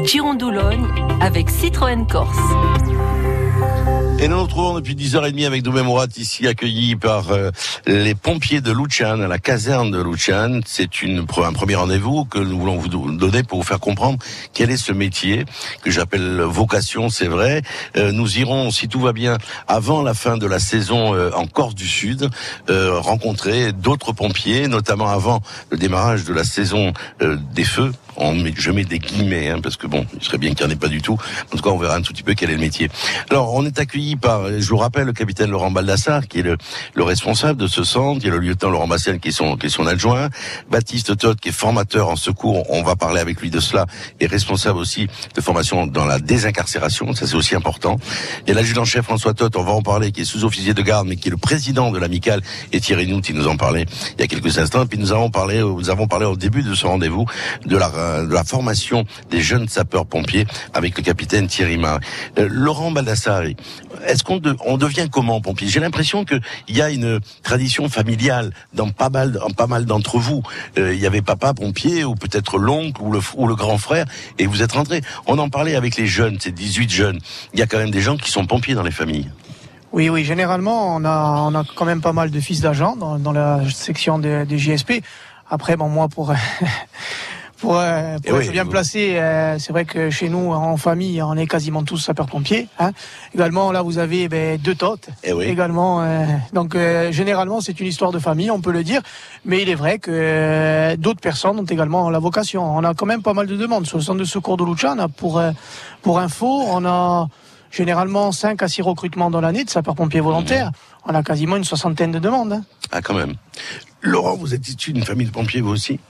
Girondoulogne avec Citroën Corse. Et nous nous retrouvons depuis 10h30 avec Doumé Morat, ici accueilli par euh, les pompiers de Luchan, à la caserne de Luchan. C'est un premier rendez-vous que nous voulons vous donner pour vous faire comprendre quel est ce métier que j'appelle vocation, c'est vrai. Euh, nous irons, si tout va bien, avant la fin de la saison euh, en Corse du Sud, rencontrer d'autres pompiers, notamment avant le démarrage de la saison des feux je mets des guillemets, hein, parce que bon, il serait bien qu'il n'y en ait pas du tout. En tout cas, on verra un tout petit peu quel est le métier. Alors, on est accueilli par, je vous rappelle, le capitaine Laurent Baldassar, qui est le, le responsable de ce centre, il y a le lieutenant Laurent Bastian, qui est son, qui est son adjoint, Baptiste Todd, qui est formateur en secours, on va parler avec lui de cela, et responsable aussi de formation dans la désincarcération, ça c'est aussi important. Et l'adjudant-chef François Todd, on va en parler, qui est sous-officier de garde, mais qui est le président de l'amicale, et Thierry Nout, il nous en parlait il y a quelques instants, et puis nous avons parlé, nous avons parlé au début de ce rendez-vous de la euh, de la formation des jeunes sapeurs-pompiers avec le capitaine Thierry Mar. Euh, Laurent Baldassari, est-ce qu'on on devient comment pompier? J'ai l'impression qu'il y a une tradition familiale dans pas mal, dans pas mal d'entre vous. Euh, il y avait papa pompier ou peut-être l'oncle ou le, grand frère et vous êtes rentré. On en parlait avec les jeunes, ces 18 jeunes. Il y a quand même des gens qui sont pompiers dans les familles. Oui, oui, généralement, on a, quand même pas mal de fils d'agents dans, dans la section des, des JSP. Après, bon, moi, pour pour, euh, pour être bien placé, euh, c'est vrai que chez nous, en famille, on est quasiment tous sapeurs-pompiers. Hein. Également, là, vous avez ben, deux totes. Et eh oui. Également, euh, donc généralement, c'est une histoire de famille, on peut le dire. Mais il est vrai que d'autres personnes ont également la vocation. On a quand même pas mal de demandes sur le centre de secours de Luciana. Pour pour info, on a généralement 5 à 6 recrutements dans l'année de sapeurs-pompiers volontaires. Mmh. On a quasiment une soixantaine de demandes. Hein. Ah, quand même. Laurent, vous êtes issu d'une famille de pompiers, vous aussi?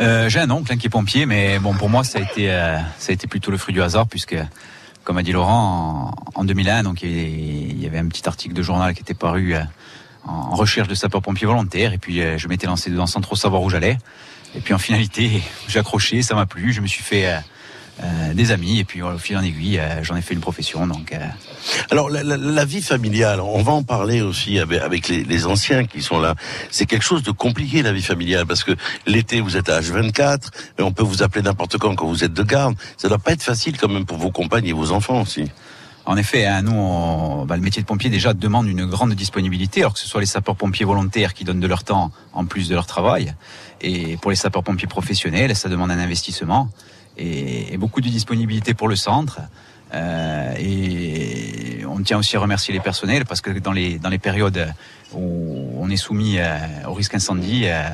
Euh, J'ai un oncle hein, qui est pompier, mais bon, pour moi, ça a été, euh, ça a été plutôt le fruit du hasard, puisque, comme a dit Laurent, en, en 2001, donc il y avait un petit article de journal qui était paru euh, en recherche de sapeurs-pompiers volontaires, et puis je m'étais lancé dedans sans trop savoir où j'allais. Et puis en finalité, j'ai accroché, ça m'a plu, je me suis fait des amis et puis au fil en aiguille j'en ai fait une profession donc. Alors la, vie familiale on va en parler aussi avec, les, anciens qui sont là. C'est quelque chose de compliqué la vie familiale parce que l'été vous êtes à H24 et on peut vous appeler n'importe quand quand vous êtes de garde. Ça doit pas être facile quand même pour vos compagnes et vos enfants aussi. En effet, hein, nous, bah, le métier de pompier déjà demande une grande disponibilité, alors que ce soit les sapeurs-pompiers volontaires qui donnent de leur temps en plus de leur travail, et pour les sapeurs-pompiers professionnels, ça demande un investissement et, beaucoup de disponibilité pour le centre. Euh, et on tient aussi à remercier les personnels parce que dans les, dans les périodes où on est soumis euh, au risque incendie, euh,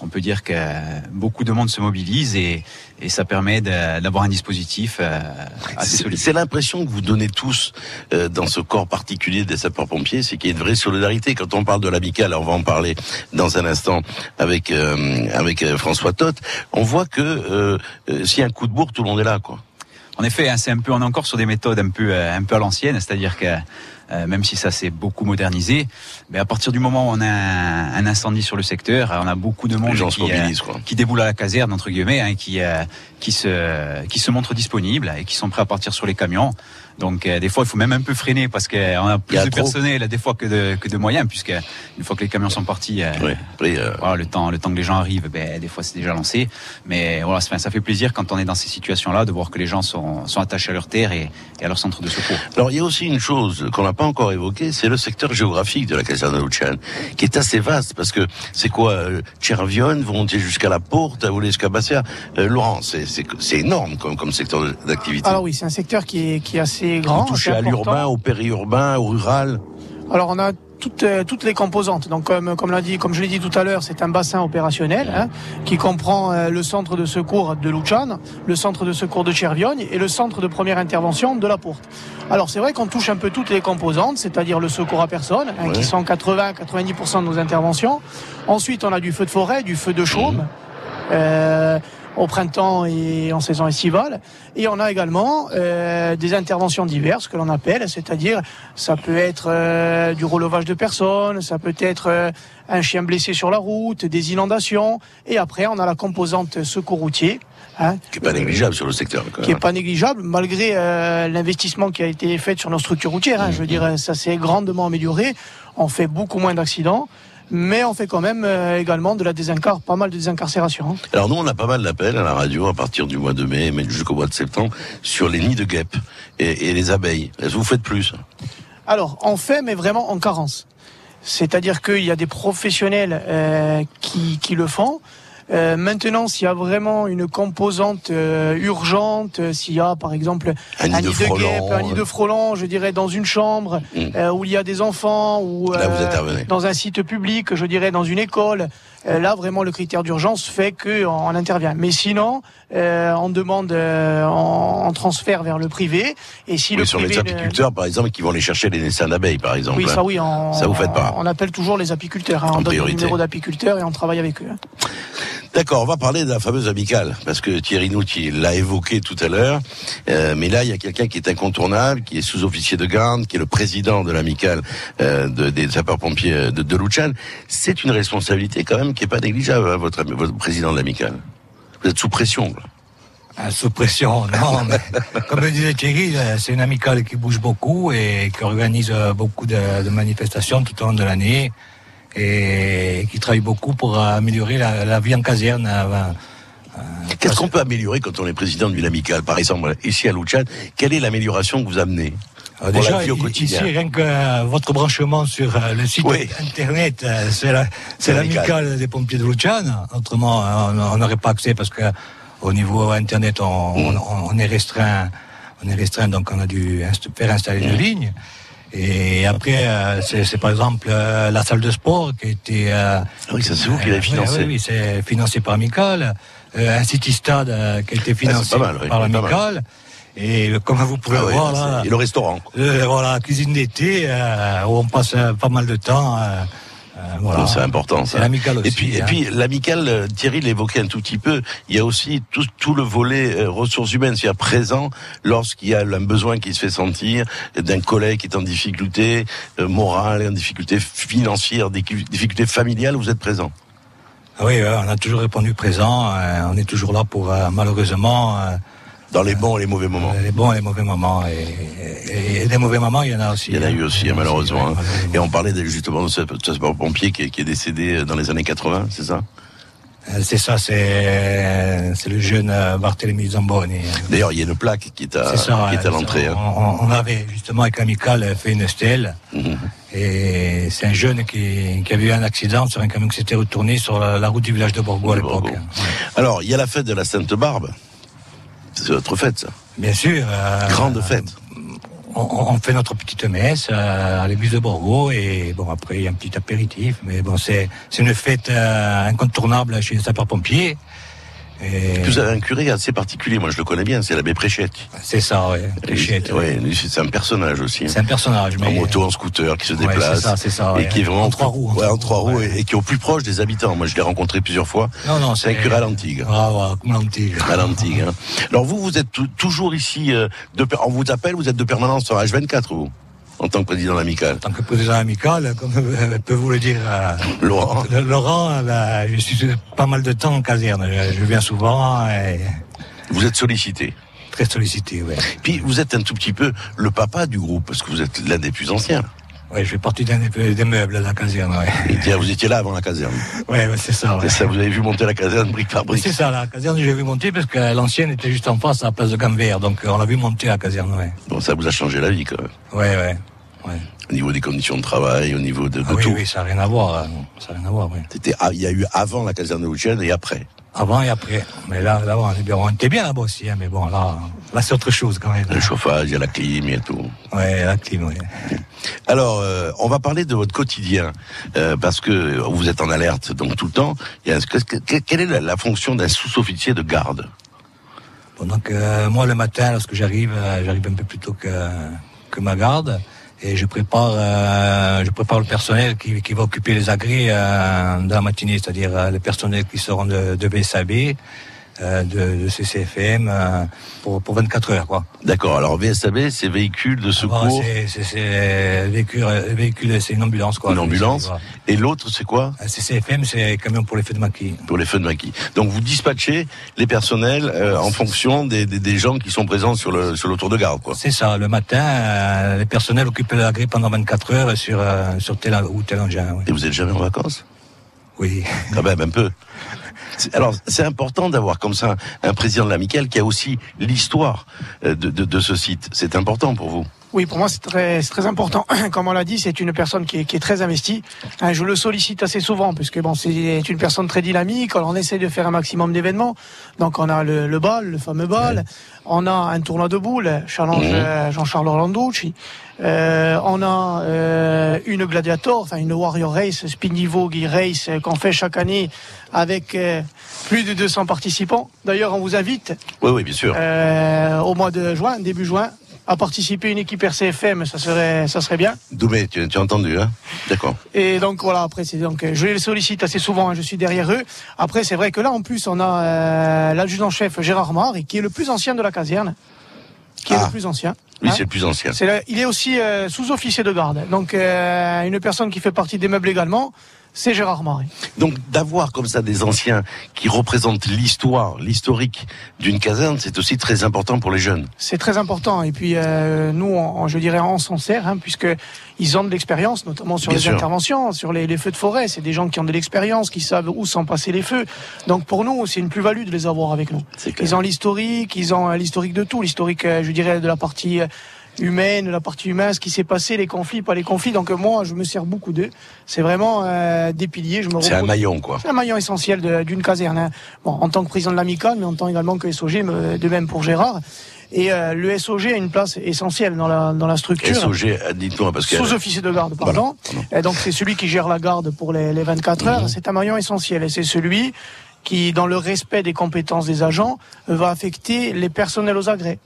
on peut dire que beaucoup de monde se mobilise et, et ça permet d'avoir un dispositif euh, assez solide. C'est l'impression que vous donnez tous euh, dans ce corps particulier des sapeurs-pompiers, c'est qu'il y a une vraie solidarité. Quand on parle de l'amical, on va en parler dans un instant avec euh, avec François Toth, on voit que s'il y a un coup de bourre, tout le monde est là, quoi. En effet, hein, c'est un peu, on est encore sur des méthodes un peu, un peu à l'ancienne, c'est-à-dire que euh, même si ça s'est beaucoup modernisé. Mais à partir du moment où on a un, incendie sur le secteur, on a beaucoup de monde qui, euh, qui, déboule à la caserne entre guillemets, hein, qui euh, qui se qui se montrent disponibles et qui sont prêts à partir sur les camions. Donc des fois, il faut même un peu freiner parce qu'on a plus de personnel des fois que de, que de moyens, puisque une fois que les camions sont partis, voilà, le temps le temps que les gens arrivent, ben, des fois c'est déjà lancé. Mais voilà, ça fait plaisir quand on est dans ces situations-là de voir que les gens sont, sont attachés à leur terre et, et, à leur centre de secours. Alors il y a aussi une chose qu'on n'a pas encore évoqué, c'est le secteur géographique de la caserne de Luchan, qui est assez vaste, parce que c'est quoi euh, Chervion, vous montez jusqu'à la Porte, vous voulez jusqu'à Bassia. Euh, Laurent, c'est énorme comme, comme secteur d'activité. Alors oui, c'est un secteur qui est, qui est assez grand. Vous touchez à l'urbain, au périurbain, au rural Alors on a toutes, euh, toutes les composantes. Donc comme, comme, l'a dit, comme je l'ai dit tout à l'heure, c'est un bassin opérationnel hein, qui comprend euh, le centre de secours de Luciane, le centre de secours de Cherviogne et le centre de première intervention de la Porte. Alors c'est vrai qu'on touche un peu toutes les composantes, c'est-à-dire le secours à personne, hein, qui sont 80-90% de nos interventions. Ensuite, on a du feu de forêt, du feu de chaume. Mmh. Euh, au printemps et en saison estivale. Et on a également euh, des interventions diverses que l'on appelle, c'est-à-dire ça peut être euh, du relevage de personnes, ça peut être euh, un chien blessé sur la route, des inondations, et après on a la composante secours routier. Hein, qui n'est pas négligeable sur le secteur. Qui n'est pas négligeable, malgré l'investissement qui a été fait sur nos structures routières. Hein, Je veux dire, ça s'est grandement amélioré. On fait beaucoup moins d'accidents mais on fait quand même euh, également de la désincar, pas mal de désincarcération. Hein. Alors nous, on a pas mal d'appels à la radio à partir du mois de mai, mais jusqu'au mois de septembre, sur les nids de guêpes et, les abeilles. Est-ce que vous faites plus? Alors, on fait, mais vraiment en carence. C'est-à-dire qu'il y a des professionnels euh, qui, qui le font, euh, maintenant, s'il y a vraiment une composante euh, urgente, euh, s'il y a par exemple un, nid, de, guêpe, un nid de frelon, je dirais dans une chambre mm. où il y a des enfants ou dans un site public, je dirais dans une école, là vraiment le critère d'urgence fait qu'on intervient. Mais sinon, on demande en, transfert vers le privé. Et si le sur les apiculteurs, par exemple, qui vont les chercher les naissins d'abeilles, par exemple. Oui, ça oui. ça vous faites pas. On appelle toujours les apiculteurs. Hein, on donne le numéro d'apiculteur et on travaille avec eux. D'accord, on va parler de la fameuse amicale, parce que Thierry Nouti l'a évoqué tout à l'heure, euh, mais là il y a quelqu'un qui est incontournable, qui est sous-officier de garde, qui est le président de l'amicale euh, des sapeurs-pompiers de, de C'est une responsabilité quand même qui est pas négligeable, hein, votre, votre président de l'amicale. Vous êtes sous pression. Ah, sous pression, non, mais comme disait Thierry, euh, c'est une amicale qui bouge beaucoup et qui organise beaucoup de, de manifestations tout au long de l'année et qui travaille beaucoup pour améliorer la, vie en caserne. Euh, euh, Qu'est-ce qu'on peut améliorer quand on est président d'une amicale Par exemple, ici à Luchan, quelle est l'amélioration que vous amenez pour déjà, la vie au quotidien. Ici, rien que euh, votre branchement sur le site internet, c'est l'amicale des pompiers de Luchan. Autrement, on n'aurait pas accès parce que au niveau internet, on, on, est restreint. On est restreint, donc on a dû faire installer une ligne. Et après, euh, c'est par exemple euh, la salle de sport qui a été. Euh, ah oui, c'est vous qui l'avez financé. Oui, c'est financé par Amical. un city stade qui a été ah, financé par l'Amical. Et comme vous pouvez ah voir là, et le restaurant. voilà, cuisine d'été où on passe pas mal de temps. Euh, c'est important ça. Et puis, et hein. puis l'amical, euh, Thierry l'évoquait un tout petit peu. Il y a aussi tout, tout le volet euh, ressources humaines, c'est-à-dire présent lorsqu'il y a un besoin qui se fait sentir d'un collègue qui est en difficulté morale, en difficulté financière, des difficultés familiales, vous êtes présent. Oui, on a toujours répondu présent. on est toujours là pour malheureusement dans les bons et les mauvais moments. Les bons et les mauvais moments. Et, des mauvais moments, il y en a aussi. Il y en a eu aussi, hein, malheureusement. Hein. Et on parlait justement de ce, pompier qui, est décédé euh, dans les années 80, c'est ça? Euh, c'est ça, c'est le jeune euh, Barthélemy Zamboni. D'ailleurs, il y a une plaque qui est à, l'entrée. Hein. On, avait justement avec Amical fait une stèle. Mhm. Et c'est un jeune qui, qui avait eu un accident sur un camion qui s'était retourné sur la, route du village de Borgo à l'époque. Alors, il y a la fête de la Sainte Barbe. C'est votre fête, ça Bien sûr. Euh, Grande fête. On, fait notre petite messe euh, à l'église de Borgo et bon après il y a un petit apéritif mais bon c'est c'est une fête euh, incontournable chez les sapeurs-pompiers. Vous avez un curé assez particulier, moi je le connais bien, c'est l'abbé Préchette. C'est ça, oui. Préchette. Oui, c'est un personnage aussi. C'est un personnage, mais... En moto, en scooter, qui se déplace. c'est ça, c'est ça. Et qui est vraiment en trois roues. Ouais, en trois roues et, qui est au plus proche des habitants. Moi je l'ai rencontré plusieurs fois. Non, non, c'est un curé à l'Antigue. Ah, ouais, comme l'Antigue. À l'Antigue. Hein. Alors vous, vous êtes toujours ici, euh, de, on vous appelle, vous êtes de permanence sur H24 vous? En tant que président amical En tant que président amical, comme peut vous le dire euh, Laurent. Laurent, bah, je suis pas mal de temps en caserne. Je, viens souvent. Et... Vous êtes sollicité Très sollicité, oui. Puis vous êtes un tout petit peu le papa du groupe, parce que vous êtes l'un des plus anciens. Oui, je fais partie d'un des, meubles de la caserne. Ouais. vous étiez là avant la caserne. Oui, ouais, c'est ça. C'est ça, vous avez vu monter la caserne brique par brique. C'est ça, la caserne, j'ai vu monter parce que l'ancienne était juste en face à la place de Gamvert, donc on l'a vu monter la caserne. Ouais. Bon, ça vous a changé la vie quand même. Oui, oui. Au niveau des conditions de travail, au niveau de, ah oui, Oui, ça n'a rien à voir. Hein. Ça rien à voir, oui. il y a eu avant la caserne de Lucienne et après. Avant et après. Mais là, là on, était bien là-bas aussi, hein, mais bon, là, là c'est autre chose quand même. Le chauffage, il y a la clim, il y a tout. Oui, la clim, oui. Alors, euh, on va parler de votre quotidien, euh, parce que vous êtes en alerte donc tout le temps. Il y a, quelle est la, la fonction d'un sous-officier de garde? Donc, euh, moi, le matin, lorsque j'arrive, j'arrive un peu plus tôt que, que ma garde et je prépare, euh, je prépare le personnel qui, va occuper les agrès euh, dans la matinée, c'est-à-dire euh, les personnels qui seront de, de BSAB, de, de, CCFM euh, pour, pour 24 heures. quoi. D'accord. Alors VSAB, c'est véhicule de secours. c'est véhicule, véhicule c'est une ambulance. Quoi, une ambulance. Et l'autre, c'est quoi CCFM, c'est camion pour les feux de maquis. Pour les feux de maquis. Donc vous dispatchez les personnels euh, en fonction des, des, des, gens qui sont présents sur le sur le tour de garde, quoi. C'est ça. Le matin, euh, les personnels occupent la grille pendant 24 heures sur euh, sur tel ou tel engin. Et vous êtes jamais en vacances? Oui. Quand même un peu. Alors, c'est important d'avoir comme ça un président de l'amicale qui a aussi l'histoire de, de, ce site. C'est important pour vous. Oui, pour moi, c'est très, très important. Comme on l'a dit, c'est une personne qui est, qui est, très investie. Je le sollicite assez souvent, puisque bon, c'est une personne très dynamique. On essaie de faire un maximum d'événements. Donc, on a le, le bal, le fameux bal. Ouais. On a un tournoi de boules, challenge mmh. Jean-Charles Orlanducci. Euh, on a euh, une gladiator, enfin une warrior race, spin race qu'on fait chaque année avec euh, plus de 200 participants. D'ailleurs, on vous invite. Oui, oui, bien sûr. Euh, au mois de juin, début juin, à participer une équipe RCFM, ça serait, ça serait bien. Doumé, tu, tu, as entendu, hein? D'accord. Et donc voilà, après c'est donc je les sollicite assez souvent, hein, je suis derrière eux. Après c'est vrai que là en plus on a euh, l'adjudant-chef Gérard Mar, qui est le plus ancien de la caserne, qui est Ah. le plus ancien. Oui, Hein c'est le plus ancien. Le- il est aussi euh, sous-officier de garde, donc euh, une personne qui fait partie des meubles également. C'est Gérard Marais. Donc d'avoir comme ça des anciens qui représentent l'histoire, l'historique d'une caserne, c'est aussi très important pour les jeunes. C'est très important. Et puis euh, nous, on, je dirais, on s'en sert, hein, puisque ils ont de l'expérience, notamment sur Bien les sûr. interventions, sur les, les feux de forêt. C'est des gens qui ont de l'expérience, qui savent où sont passés les feux. Donc pour nous, c'est une plus-value de les avoir avec nous. Ils ont l'historique, ils ont euh, l'historique de tout, l'historique, euh, je dirais, de la partie euh, humaine, la partie humaine, ce qui s'est passé, les conflits, pas les conflits. Donc euh, moi, je me sers beaucoup d'eux. C'est vraiment euh, des piliers. Je me C'est un maillon, quoi. c'est un maillon essentiel d'une caserne. hein. Bon, en tant que président de l'amicale, mais en tant également que SOG, me- de même pour Gérard. Et euh, le SOG a une place essentielle dans la, dans la structure. SOG, euh, dites-moi, parce que... Sous-officier de garde, pardon. Et donc c'est celui qui gère la garde pour les, les 24 heures. C'est un maillon essentiel et c'est celui qui, dans le respect des compétences des agents, euh, va affecter les personnels aux agrès.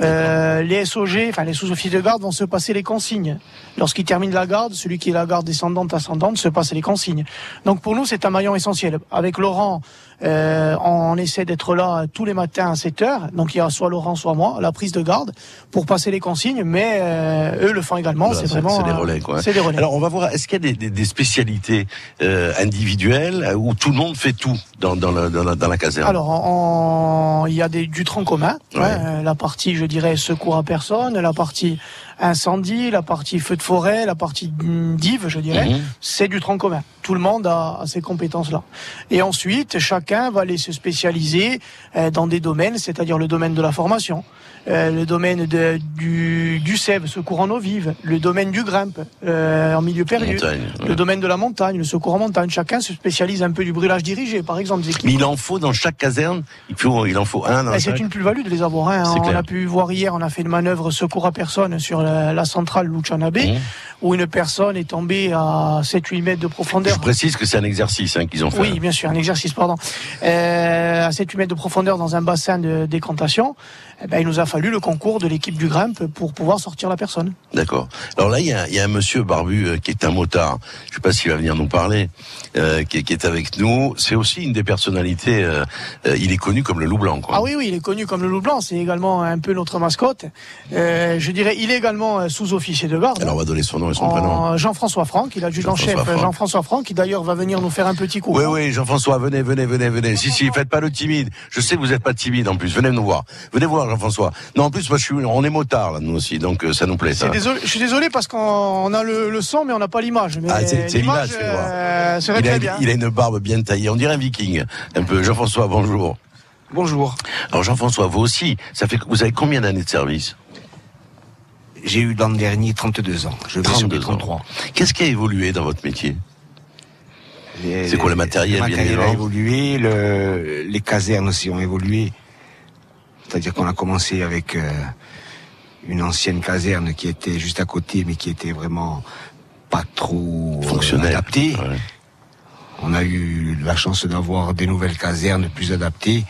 Euh, les SOG, enfin les sous-officiers de garde vont se passer les consignes. Lorsqu'ils terminent la garde, celui qui est la garde descendante ascendante se passe les consignes. Donc pour nous c'est un maillon essentiel. Avec Laurent, euh, on essaie d'être là tous les matins à 7 heures. Donc il y a soit Laurent, soit moi, la prise de garde pour passer les consignes, mais euh, eux le font également. Voilà, c'est vraiment c'est des relais, quoi. C'est des relais. Alors, on va voir, est-ce qu'il y a des, des, des spécialités euh, individuelles euh, où tout le monde fait tout dans, dans, la, dans, la, dans la caserne? Alors, on- il y a des, du tronc commun. Ouais. hein, euh, la partie, je dirais, secours à personne, la partie incendie, la partie feu de forêt, la partie dive, je dirais. Mhm. C'est du tronc commun. Tout le monde a, a ces compétences-là. Et ensuite, chacun va aller se spécialiser euh, dans des domaines, c'est-à-dire le domaine de la formation, euh, le domaine de, du, du sève, secours en eau vive, le domaine du grimpe, euh, en milieu perdu, Montagne, ouais. le domaine de la montagne, le secours en montagne. Chacun se spécialise un peu du brûlage dirigé, par exemple. Mais il en faut dans chaque caserne, il, faut, il en faut un dans Ben, c'est une plus-value de les avoir. hein. C'est On clair. a pu voir hier, on a fait une manœuvre secours à personne sur la, la centrale Luchanabe, Mmh. Où une personne est tombée à 7-8 mètres de profondeur. Je précise que c'est un exercice hein, qu'ils ont fait. Oui, bien sûr, un exercice, pardon. Euh, à 7-8 mètres de profondeur dans un bassin de décantation, eh ben, il nous a fallu le concours de l'équipe du Grimpe pour pouvoir sortir la personne. D'accord. Alors là, il y a, il y a un monsieur barbu euh, qui est un motard. Je sais pas s'il va venir nous parler, euh, qui, est- qui est avec nous. C'est aussi une des personnalités. il est connu comme le loup blanc, quoi. Ah oui, oui, il est connu comme le loup blanc, c'est également un peu notre mascotte. Je dirais, il est également sous-officier de garde. Alors on va donner son nom et son En- prénom. Jean-François Franck, il a adjudant-chef Jean-François Franck. Jean-François Franck, qui d'ailleurs va venir nous faire un petit coup. Oui, oui, Jean-François, venez, venez, venez, venez. Si, si, faites pas le timide. Je sais que vous n'êtes pas timide en plus. Venez nous voir. Venez voir, Jean-François. Non, en plus, moi, je suis, on est motard là, nous aussi, donc euh, ça nous plaît. Ça. C'est désolé, je suis désolé parce qu'on on a le, le son, mais on n'a pas l'image. Mais Ah, c'est c'est l'image, euh, il, a, très bien. il a une barbe bien taillée. On dirait un viking. Un peu. Jean-François, bonjour. Bonjour. Alors Jean-François, vous aussi, ça fait, vous avez combien d'années de service? J'ai eu l'an dernier 32 ans. Je vais sur mes 32 ans. 33. Qu'est-ce qui a évolué dans votre métier? C'est quoi le matériel Le matériel a évolué, le, les casernes aussi ont évolué. C'est-à-dire qu'on a commencé avec euh, une ancienne caserne qui était juste à côté, mais qui était vraiment pas trop euh, Fonctionnelle. adaptée. On a eu la chance d'avoir des nouvelles casernes plus adaptées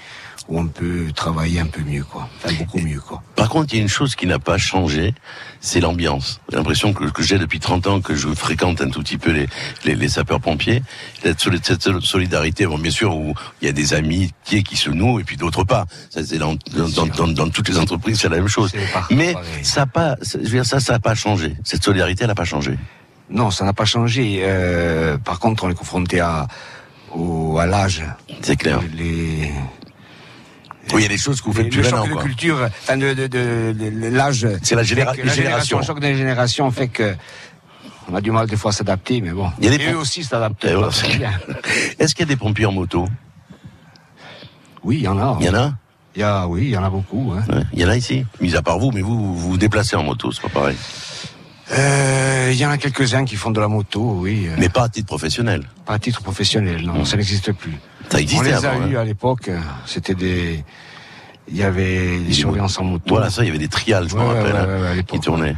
où on peut travailler un peu mieux, quoi. Enfin, beaucoup mieux, quoi. Par contre, il y a une chose qui n'a pas changé, c'est l'ambiance. J'ai l'impression que, que j'ai depuis 30 ans que je fréquente un tout petit peu les, les, les sapeurs-pompiers. Cette, soli- cette solidarité, bon, bien sûr, où il y a des amitiés qui se nouent et puis d'autres pas. Ça, c'est dans, dans, dans, dans- dans toutes les entreprises, c'est la même chose. Mais ça pas, je veux dire, ça, ça n'a pas changé. Cette solidarité, elle n'a pas changé. Non, ça n'a pas changé. Euh, par contre, on est confronté à, au, à l'âge. C'est clair. Les, Oui, il y a des choses que vous faites le plus choc maintenant, de culture, enfin de, de, de, de- de- l'âge. C'est la généra- générations. Le choc des générations fait que on a du mal des fois à s'adapter, mais bon. Il y a des Et eux aussi s'adaptent. Voilà. Est-ce qu'il y a des pompiers en moto? Oui, il y en a. Il y en a? Il y a, oui, il y en a beaucoup. hein. Ouais, Il y en a ici, mis à part vous, mais vous, vous vous déplacez en moto, c'est pas pareil. Euh, Il y en a quelques-uns qui font de la moto, oui. Mais pas à titre professionnel. Pas à titre professionnel, non, ça n'existe plus. Ça existait On les a avant, eu hein. à l'époque. euh, C'était des. Il y avait des surveillances en moto. Voilà, ça, il y avait des trials, je me Ouais, ouais, rappelle, ouais, hein, ouais, à qui tournaient.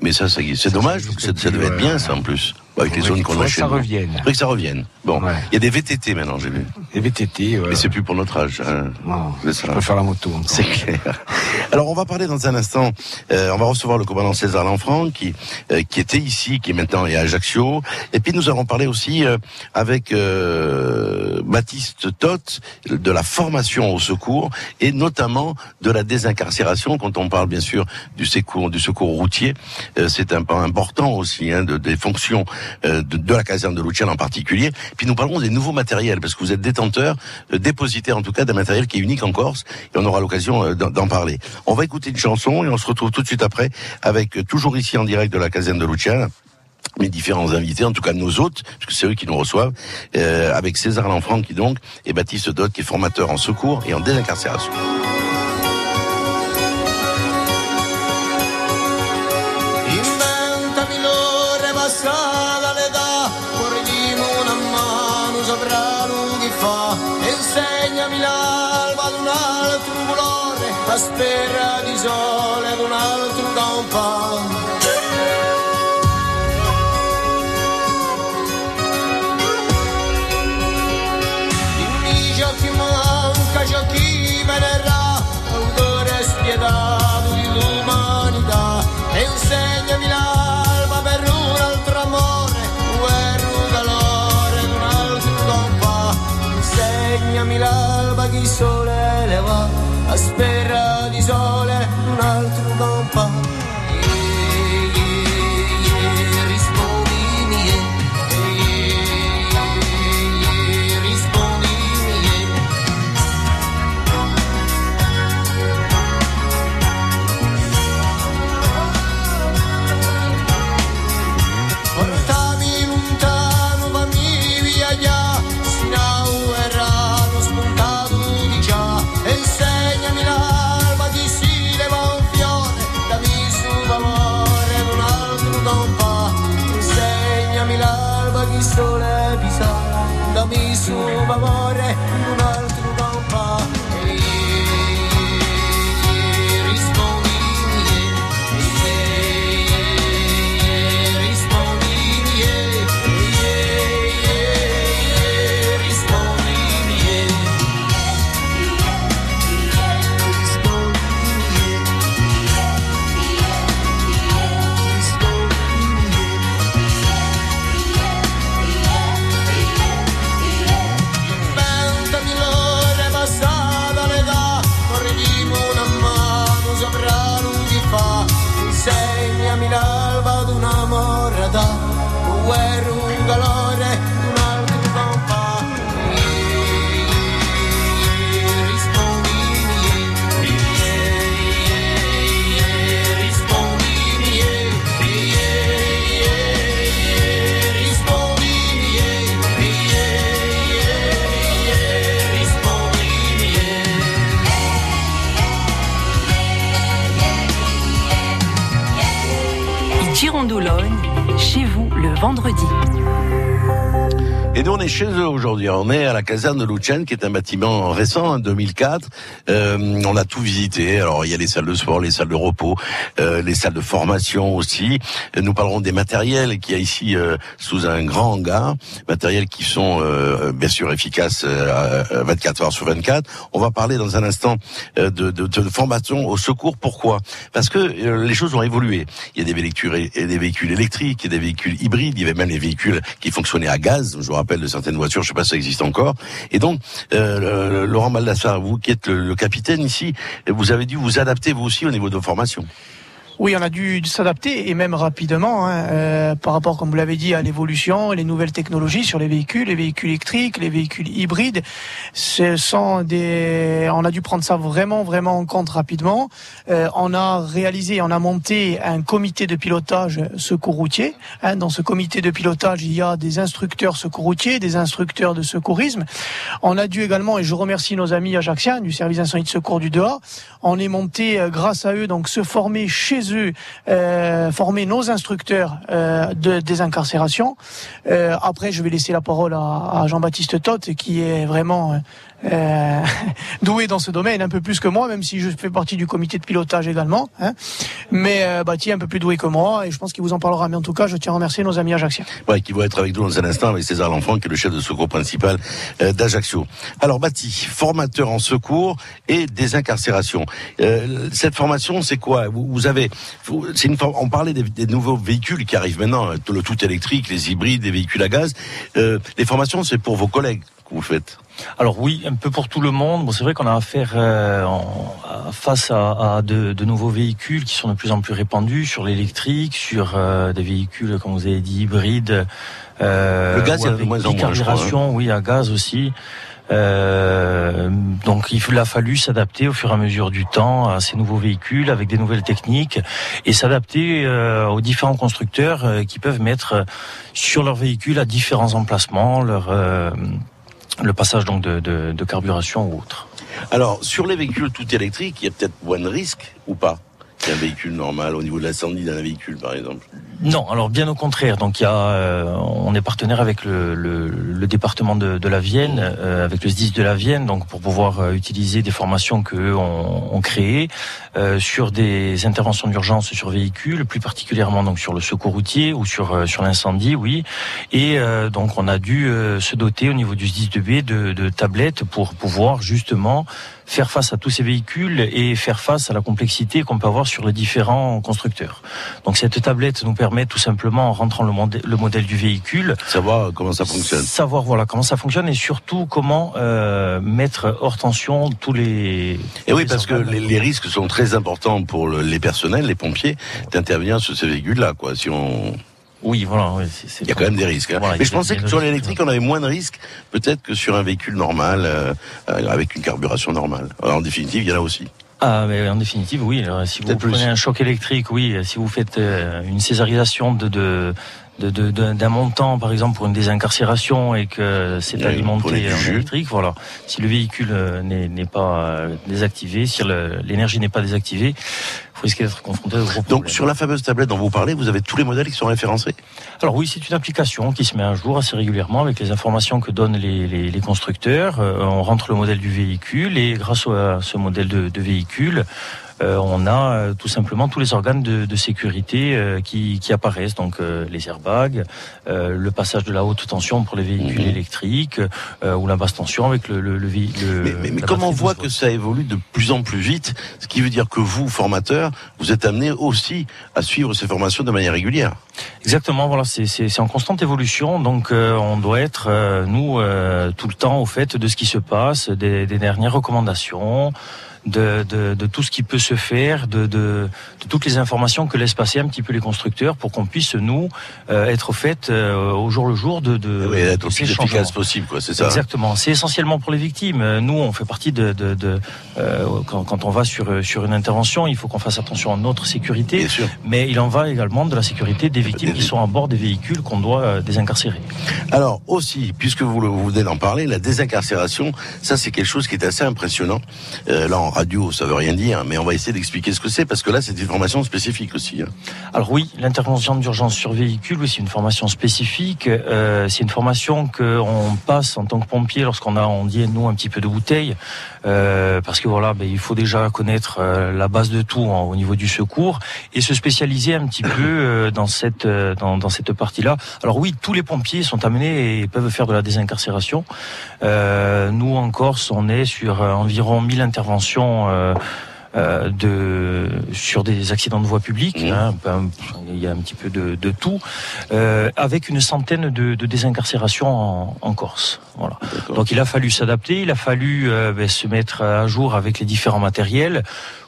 Mais ça, ça c'est dommage, ça, ça devait être bien, ça, en plus. Avec les zones qu'on a chez nous. revienne. Que ça revienne. Bon. Il y a des VTT maintenant, j'ai vu. Des VTT, ouais. Mais c'est plus pour notre âge. Hein. Non, je préfère la moto. C'est clair. Alors on va parler dans un instant. euh, on va recevoir le commandant César Lanfranc qui euh, qui était ici, qui est maintenant est à Ajaccio. Et puis nous allons parler aussi euh, avec euh, Baptiste Toth de la formation au secours et notamment de la désincarcération. Quand on parle bien sûr du secours du secours routier, euh, c'est un point important aussi hein, de, des fonctions de, de la caserne de Luciane en particulier. Puis nous parlerons des nouveaux matériels parce que vous êtes détenteur, euh, dépositaire en tout cas d'un matériel qui est unique en Corse et on aura l'occasion euh, d'en parler. On va écouter une chanson et on se retrouve tout de suite après avec euh, toujours ici en direct de la caserne de Luciane mes différents invités, en tout cas nos hôtes, puisque c'est eux qui nous reçoivent, euh, avec César Lanfranc qui donc, et Baptiste Dot qui est formateur en secours et en désincarcération. Sole le va, a spera di sole un altro compà. Vendredi. Et nous, on est chez eux aujourd'hui. On est à la caserne de Lucerne, qui est un bâtiment récent, en 2004. Euh, on a tout visité. Alors, il y a les salles de sport, les salles de repos, euh, les salles de formation aussi. Nous parlerons des matériels qu'il y a ici euh, sous un grand hangar. Matériels qui sont euh, bien sûr efficaces 24 heures sur 24. On va parler dans un instant de, de, de, formation au secours. Pourquoi? Parce que les choses ont évolué. Il y a des véhicules, des véhicules électriques, il y a des véhicules hybrides, il y avait même les véhicules qui fonctionnaient à gaz. Je de certaines voitures, je sais pas si ça existe encore. Et donc, euh, Laurent Baldassar, vous qui êtes le, capitaine ici, vous avez dû vous adapter vous aussi au niveau de formation. Oui, on a dû s'adapter et même rapidement hein, euh, par rapport, comme vous l'avez dit, à l'évolution et les nouvelles technologies sur les véhicules, les véhicules électriques, les véhicules hybrides. Ce sont des, on a dû prendre ça vraiment, vraiment en compte rapidement. Euh, on a réalisé, on a monté un comité de pilotage secours routier. Hein, dans ce comité de pilotage, il y a des instructeurs secours routiers, des instructeurs de secourisme. On a dû également, et je remercie nos amis ajaxiens du service incendie de secours du DEA, on est monté euh, grâce à eux donc se former chez euh, former nos instructeurs euh, de désincarcération. Euh, après, je vais laisser la parole à, à Jean-Baptiste Toth, qui est vraiment euh, doué dans ce domaine, un peu plus que moi, même si je fais partie du comité de pilotage également. Hein. Mais euh, Bati un peu plus doué que moi, et je pense qu'il vous en parlera. Mais en tout cas, je tiens à remercier nos amis Ajaccio. Ouais, qui vont être avec nous dans un instant avec César L'Enfant, qui est le chef de secours principal euh, d'Ajaccio. Alors Bati, formateur en secours et désincarcération. Euh, cette formation, c'est quoi? Vous, vous, avez, c'est une, on parlait des, des, nouveaux véhicules qui arrivent maintenant, le tout électrique, les hybrides, les véhicules à gaz. Euh, les formations, c'est pour vos collègues que vous faites alors oui, un peu pour tout le monde. Bon, c'est vrai qu'on a affaire euh, face à, de, nouveaux véhicules qui sont de plus en plus répandus sur l'électrique, sur euh, des véhicules, comme vous avez dit, hybrides. Euh, le gaz, il y a de moins en moins, oui, à gaz aussi. donc il a fallu s'adapter au fur et à mesure du temps à ces nouveaux véhicules avec des nouvelles techniques et s'adapter aux différents constructeurs qui peuvent mettre sur leurs véhicules à différents emplacements leur le passage donc de, de, de carburation ou autre. Alors, sur les véhicules tout électriques, il y a peut-être moins de risques ou pas qu'un véhicule normal au niveau de l'incendie d'un véhicule, par exemple? Non, alors bien au contraire. Donc il y a, euh, on est partenaire avec le, le, le département de, de, la Vienne, euh, avec le SDIS de la Vienne, donc pour pouvoir euh, utiliser des formations que ont, ont créées sur des interventions d'urgence sur véhicules, plus particulièrement donc sur le secours routier ou sur sur l'incendie, oui. Et donc on a dû se doter au niveau du SDIS de B de, de tablettes pour pouvoir justement faire face à tous ces véhicules et faire face à la complexité qu'on peut avoir sur les différents constructeurs. Donc cette tablette nous permet tout simplement, en rentrant le, modèle, le modèle du véhicule, savoir comment ça fonctionne. Savoir voilà comment ça fonctionne et surtout comment euh, mettre hors tension tous les. Et oui, parce que les, risques sont très importants pour les personnels, les pompiers, d'intervenir sur ces véhicules-là, quoi. Si on oui, voilà. il y a quand même des risques. Hein. Mais je pensais que sur l'électrique, on avait moins de risques, peut-être que sur un véhicule normal, euh, avec une carburation normale. Alors, en définitive, il y en a aussi. Ah, mais en définitive, oui. si vous prenez un choc électrique, oui. Si vous faites euh, une césarisation de, de d'un montant, par exemple, pour une désincarcération et que c'est alimenté en électrique, voilà. Si le véhicule euh, n'est pas euh, désactivé, si l'énergie n'est pas désactivée, vous risquez d'être confronté au gros Donc, sur la fameuse tablette dont vous parlez, vous avez tous les modèles qui sont référencés? Alors oui, c'est une application qui se met à jour assez régulièrement avec les informations que donnent les, les, les constructeurs. Euh, on rentre le modèle du véhicule et grâce à ce modèle de, de véhicule, on a euh, tout simplement tous les organes de, de sécurité euh, qui, qui, apparaissent, donc les airbags, le passage de la haute tension pour les véhicules mhm. électriques ou la basse tension avec le, le, le, Mais, mais, mais comme on voit que ça évolue de plus en plus vite, ce qui veut dire que vous, formateur, vous êtes amené aussi à suivre ces formations de manière régulière? Exactement, voilà, c'est en constante évolution, donc on doit être nous tout le temps au fait de ce qui se passe, des, des dernières recommandations de, de, de, tout ce qui peut se faire, de, de, toutes les informations que laissent passer un petit peu les constructeurs pour qu'on puisse nous euh, être fait euh, au jour le jour de, de oui, être aussi efficace possible, quoi. C'est ça. Exactement. C'est essentiellement pour les victimes. Nous, on fait partie de, de, euh, quand, quand, on va sur sur une intervention, il faut qu'on fasse attention à notre sécurité, Bien sûr. mais il en va également de la sécurité des victimes qui sont à bord des véhicules qu'on doit désincarcérer. Alors aussi, puisque vous, vous venez d'en parler, la désincarcération, ça c'est quelque chose qui est assez impressionnant. là, radio, ça veut rien dire, mais on va essayer d'expliquer ce que c'est, parce que là, c'est une formation spécifique aussi. Hein. Alors oui, l'intervention d'urgence sur véhicule, oui, c'est une formation spécifique. Euh, c'est une formation qu'on passe en tant que pompier lorsqu'on a, on dit nous, un petit peu de bouteille, euh, parce que voilà, ben, il faut déjà connaître euh, la base de tout hein, au niveau du secours et se spécialiser un petit peu dans cette dans, dans cette partie-là. Alors oui, tous les pompiers sont amenés et peuvent faire de la désincarcération. nous en Corse, on est sur environ 1000 interventions. Euh, de sur des accidents de voie publique. Mmh. Hein, il y a un petit peu de, de tout, euh, avec une centaine de, de désincarcérations en, en, Corse. Voilà. Donc il a fallu s'adapter, il a fallu euh, ben, se mettre à jour avec les différents matériels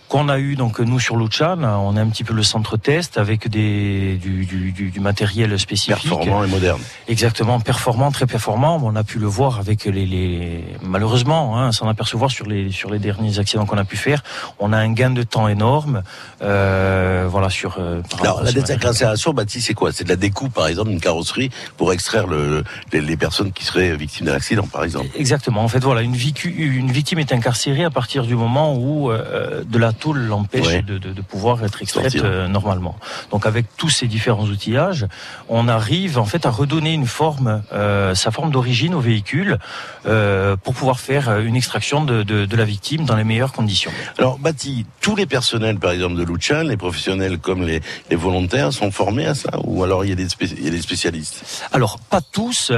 qu'on a eu donc nous sur Luchan, on a un petit peu le centre test avec des du, du, du, matériel spécifique. Performant et moderne. Exactement, performant, très performant. On a pu le voir avec les, les... malheureusement, hein, s'en apercevoir sur les sur les derniers accidents qu'on a pu faire. On a un gain de temps énorme. Euh, voilà sur. Euh, Alors la désincarcération, Baptiste, c'est quoi? C'est de la découpe, par exemple, d'une carrosserie pour extraire le, les, les, personnes qui seraient victimes d'un accident, par exemple. Exactement. En fait, voilà, une, une victime est incarcérée à partir du moment où euh, de la tout l'empêche de, de, de, pouvoir être extraite euh, normalement. Donc avec tous ces différents outillages, on arrive en fait à redonner une forme, euh, sa forme d'origine au véhicule euh, pour pouvoir faire une extraction de, de, la victime dans les meilleures conditions. Alors Bati, tous les personnels par exemple de Luchan, les professionnels comme les, les, volontaires sont formés à ça ou alors il y a des, il y a des spécialistes? Alors pas tous,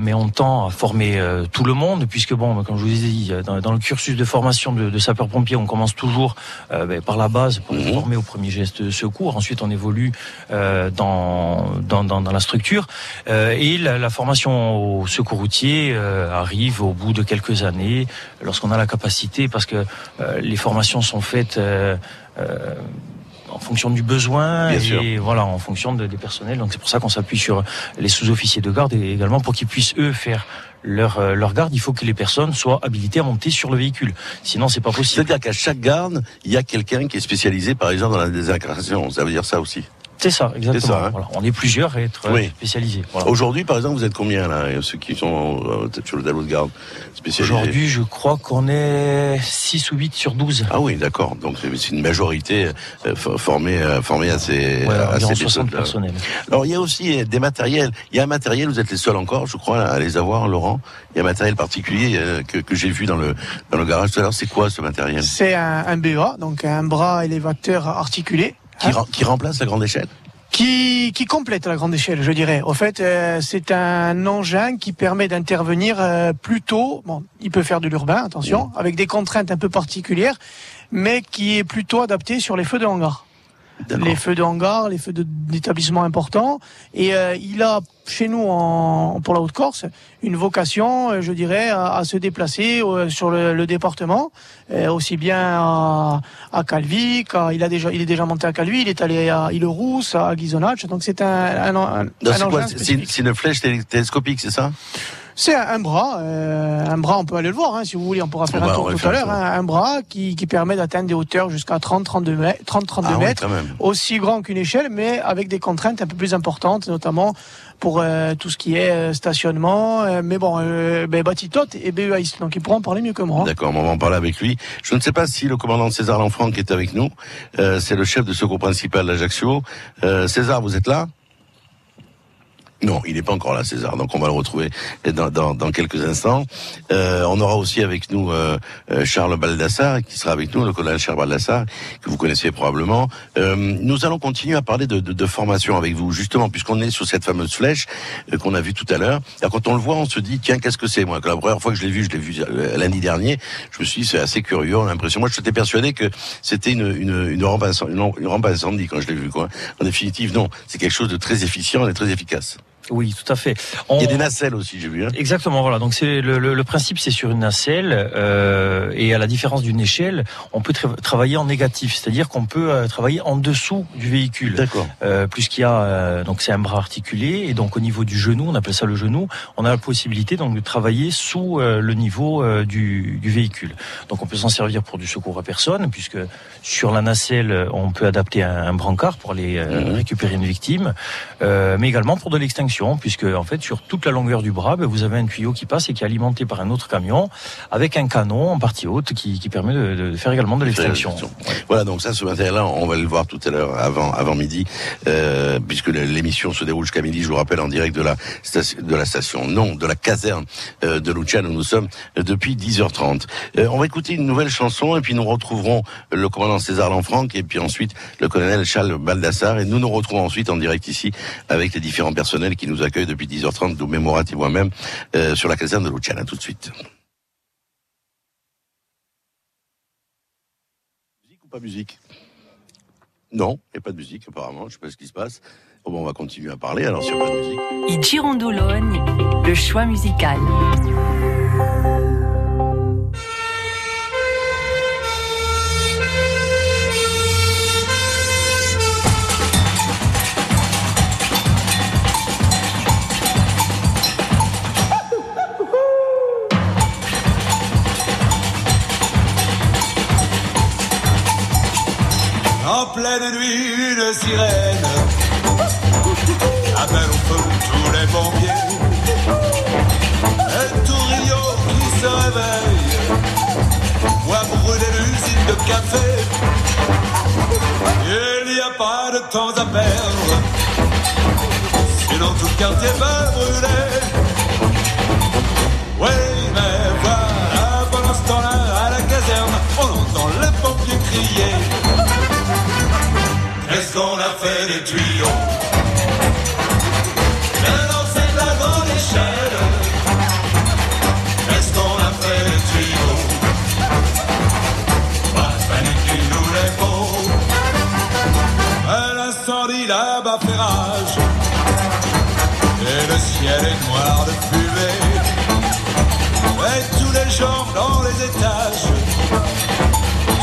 mais on tend à former tout le monde puisque bon, comme je vous ai dit, dans, dans le cursus de formation de, de sapeur-pompier, on commence toujours ben, par la base pour mmh. former au premier geste de secours. Ensuite, on évolue euh, dans, dans, dans, dans, la structure. Euh, et la, la, formation au secours routier euh, arrive au bout de quelques années, lorsqu'on a la capacité, parce que euh, les formations sont faites en fonction du besoin et voilà en fonction de, des personnels. Donc c'est pour ça qu'on s'appuie sur les sous-officiers de garde et également pour qu'ils puissent eux faire leur, euh, leur garde, il faut que les personnes soient habilitées à monter sur le véhicule. Sinon, c'est pas possible. C'est-à-dire qu'à chaque garde, il y a quelqu'un qui est spécialisé, par exemple, dans la désincarcération. Ça veut dire ça aussi c'est ça, exactement. Ça, hein. voilà. On est plusieurs à être oui. spécialisés. Voilà. Aujourd'hui, par exemple, vous êtes combien là, ceux qui sont euh, sur le dallo de garde spécialisés Aujourd'hui, je crois qu'on est 6 ou 8 sur 12. Ah oui, d'accord. Donc c'est une majorité euh, formée, euh, formée à ces, ouais, à ces 60 personnels. Alors il y a aussi des matériels. Il y a un matériel, vous êtes les seuls encore, je crois, à les avoir, Laurent. Il y a un matériel particulier euh, que, que j'ai vu dans le, dans le garage tout à l'heure. C'est quoi ce matériel? C'est un, un BEA, donc un bras élévateur articulé qui, hein qui remplace la grande échelle? Qui, qui complète la grande échelle, je dirais. Au fait, euh, c'est un engin qui permet d'intervenir euh, plus tôt. Bon, il peut faire de l'urbain, attention, avec des contraintes un peu particulières, mais qui est plutôt adapté sur les feux de hangar les feux de hangar, les feux d'établissement importants. Et euh, il a chez nous en, pour la Haute-Corse une vocation, euh, je dirais, à, à se déplacer euh, sur le, le département, aussi bien à, à Calvi, il a déjà, il est déjà monté à Calvi, il est allé à Île-Rousse, à Ghisonaccia. Donc c'est un, un, un, C'est une flèche télescopique, c'est ça? C'est un, bras, euh, un bras, on peut aller le voir, hein, si vous voulez, on pourra faire un tour tout à l'heure, hein, un bras qui, qui permet d'atteindre des hauteurs jusqu'à 30-32 mètres, 30, 32 ah mètres, aussi grand qu'une échelle, mais avec des contraintes un peu plus importantes, notamment pour euh, tout ce qui est euh, stationnement. Euh, mais bon, euh, ben, Batitot et BEAiste, donc ils pourront en parler mieux que moi. D'accord, on va en parler avec lui. Je ne sais pas si le commandant César Lanfranc est avec nous. c'est le chef de secours principal d'Ajaccio. César, vous êtes là? Non, il n'est pas encore là, César. Donc on va le retrouver dans, dans, dans quelques instants. Euh, on aura aussi avec nous euh, euh, Charles Baldassar, qui sera avec nous, le colonel Charles Baldassar, que vous connaissez probablement. Euh, nous allons continuer à parler de, de, de formation avec vous, justement, puisqu'on est sur cette fameuse flèche euh, qu'on a vue tout à l'heure. Quand on le voit, on se dit, tiens, qu'est-ce que c'est Moi, la première fois que je l'ai vu, je l'ai vu euh, lundi dernier, je me suis dit, c'est assez curieux, on a l'impression. Moi, je suis persuadé que c'était une, une, une, rampe incendie, une rampe incendie quand je l'ai vu. Quoi. En définitive, non, c'est quelque chose de très efficient et très efficace. Oui, tout à fait. On... Il y a des nacelles aussi, j'ai vu. Hein. Exactement, voilà. Donc c'est le, le, le, principe, c'est sur une nacelle euh, et à la différence d'une échelle, on peut tra travailler en négatif, c'est-à-dire qu'on peut euh, travailler en dessous du véhicule. D'accord. Euh, Puisqu'il y a euh, donc c'est un bras articulé et donc au niveau du genou, on appelle ça le genou, on a la possibilité donc de travailler sous le niveau du, du, véhicule. Donc on peut s'en servir pour du secours à personne, puisque sur la nacelle, on peut adapter un, un brancard pour aller mmh. récupérer une victime, mais également pour de l'extinction puisque en fait sur toute la longueur du bras, ben, vous avez un tuyau qui passe et qui est alimenté par un autre camion avec un canon en partie haute qui, qui permet de, de, faire également de l'extinction. Voilà, donc ça, ce matériel-là, on va le voir tout à l'heure avant avant midi, euh, puisque l'émission se déroule jusqu'à midi. Je vous rappelle en direct de la station, de la station, non, de la caserne euh, de Luciano. Nous sommes depuis 10h30. Euh, on va écouter une nouvelle chanson et puis nous retrouverons le commandant César Lanfranc et puis ensuite le colonel Charles Baldassar et nous nous retrouvons ensuite en direct ici avec les différents personnels qui nous accueillent depuis 10h30, d'où Mémorat et moi-même, euh, sur la caserne de Luciana. Tout de suite. Musique ou pas musique? Non, il n'y a pas de musique apparemment, je ne sais pas ce qui se passe. Bon, on va continuer à parler alors sur pas de musique. Girondologne, le choix musical. En pleine nuit, une sirène appelle au feu tous les pompiers. Un tourillon qui se réveille, voit brûler l'usine de café. Il n'y a pas de temps à perdre, sinon tout le quartier va brûler. Oui, Qu'est-ce qu'on a fait des tuyaux Maintenant c'est la grande échelle. Qu'est-ce qu'on a fait des tuyaux? Pas de panique, il nous les faut. Un incendie là-bas fait. Et le ciel est noir de fumée. Et tous les gens dans les étages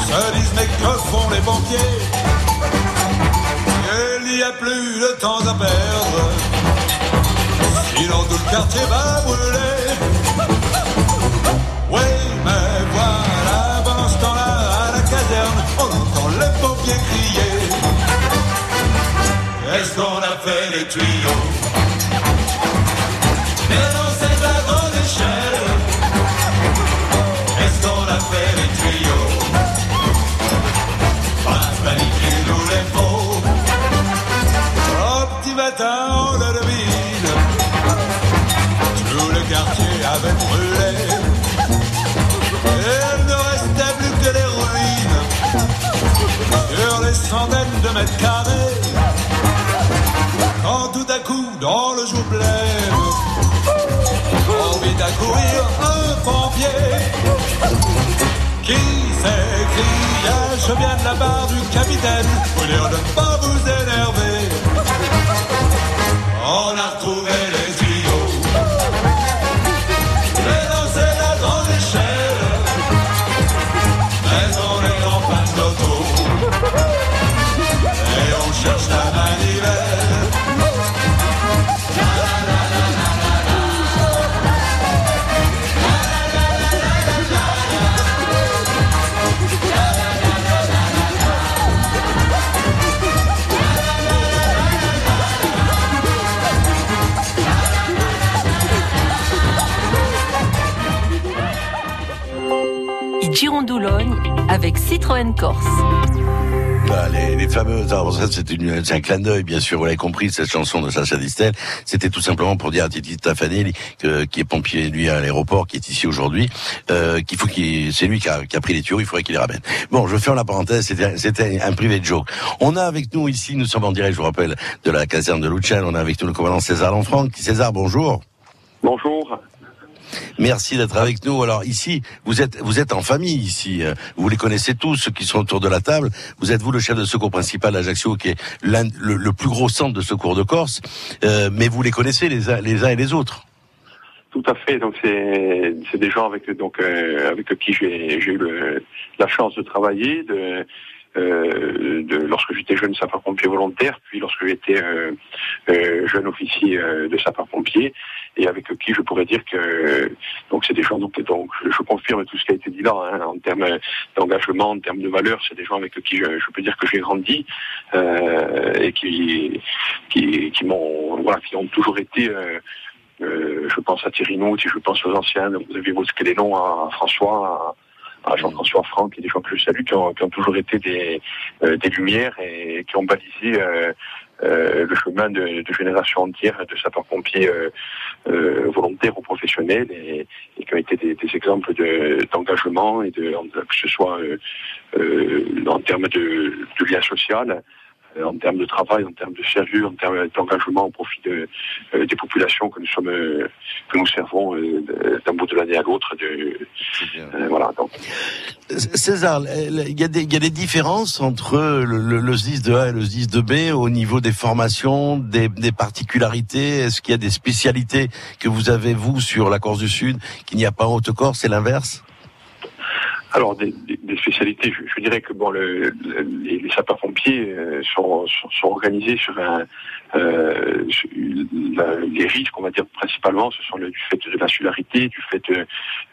se disent mais que font les pompiers il n'y a plus de temps à perdre. Sinon tout le quartier va brûler. Oui, mais voilà, pendant ce temps-là, à la caserne, on entend les pompiers crier. Est-ce qu'on a fait les tuyaux carrés. Quand tout à coup, dans le jour blême, on vit accourir un pompier qui s'écria Je viens de la barre du capitaine pour dire ne pas vous énerver. Avec Citroën Corse. Voilà, les, les. Alors ça, c'est un clin d'œil, bien sûr. Vous l'avez compris, cette chanson de Sacha Distel. C'était tout simplement pour dire à Titi Tafanelli, que, qui est pompier lui à l'aéroport, qui est ici aujourd'hui, euh, qu'il faut qu'il, c'est lui qui a, qui a pris les tuyaux. Il faudrait qu'il les ramène. Bon, je ferme la parenthèse. C'était, un privé de joke. On a avec nous ici, nous sommes en direct, je vous rappelle, de la caserne de Luchan. On a avec nous le commandant César Lanfranc. César. Bonjour. Merci d'être avec nous. Alors ici, vous êtes vous êtes en famille ici. Vous les connaissez tous ceux qui sont autour de la table. Vous êtes vous le chef de secours principal d'Ajaccio, qui est le, plus gros centre de secours de Corse. Euh, mais vous les connaissez les uns les uns et les autres. Tout à fait. Donc c'est c'est des gens avec donc euh, avec qui j'ai j'ai eu le, la chance de travailler. De, euh, de, lorsque j'étais jeune sapeur-pompier volontaire, puis lorsque j'étais euh, euh, jeune officier euh, de sapeur-pompier, et avec qui je pourrais dire que donc c'est des gens donc, donc je, confirme tout ce qui a été dit là hein, en termes d'engagement, en termes de valeurs, c'est des gens avec qui je, je peux dire que j'ai grandi et qui qui, qui m'ont voilà, qui ont toujours été je pense à Thierry Nout, je pense aux anciens, vous avez évoqué les noms à François, à Jean-François Franck et des gens que je salue qui ont, qui ont toujours été des, des lumières et qui ont balisé euh, le chemin de, de générations entières de sapeurs-pompiers euh, euh, volontaires ou professionnels et, qui ont été des, exemples d'engagement et de, que ce soit en termes de, de lien social, euh, en termes de travail, en termes de sérieux, en termes d'engagement au profit de, euh, des populations que nous sommes, euh, que nous servons d'un bout de l'année à l'autre. voilà. Donc. César, il y, a des, il y a des différences entre le, le, SDIS de A et le SDIS de B au niveau des formations, des, des particularités? Est-ce qu'il y a des spécialités que vous avez vous sur la Corse du Sud qu'il n'y a pas en Haute-Corse C'est l'inverse? Alors des, des, spécialités, je, je, dirais que bon, le, les, les sapeurs-pompiers euh, sont, sont, sont, organisés sur un, euh, les risques, on va dire principalement, ce sont le, du fait de l'insularité, du fait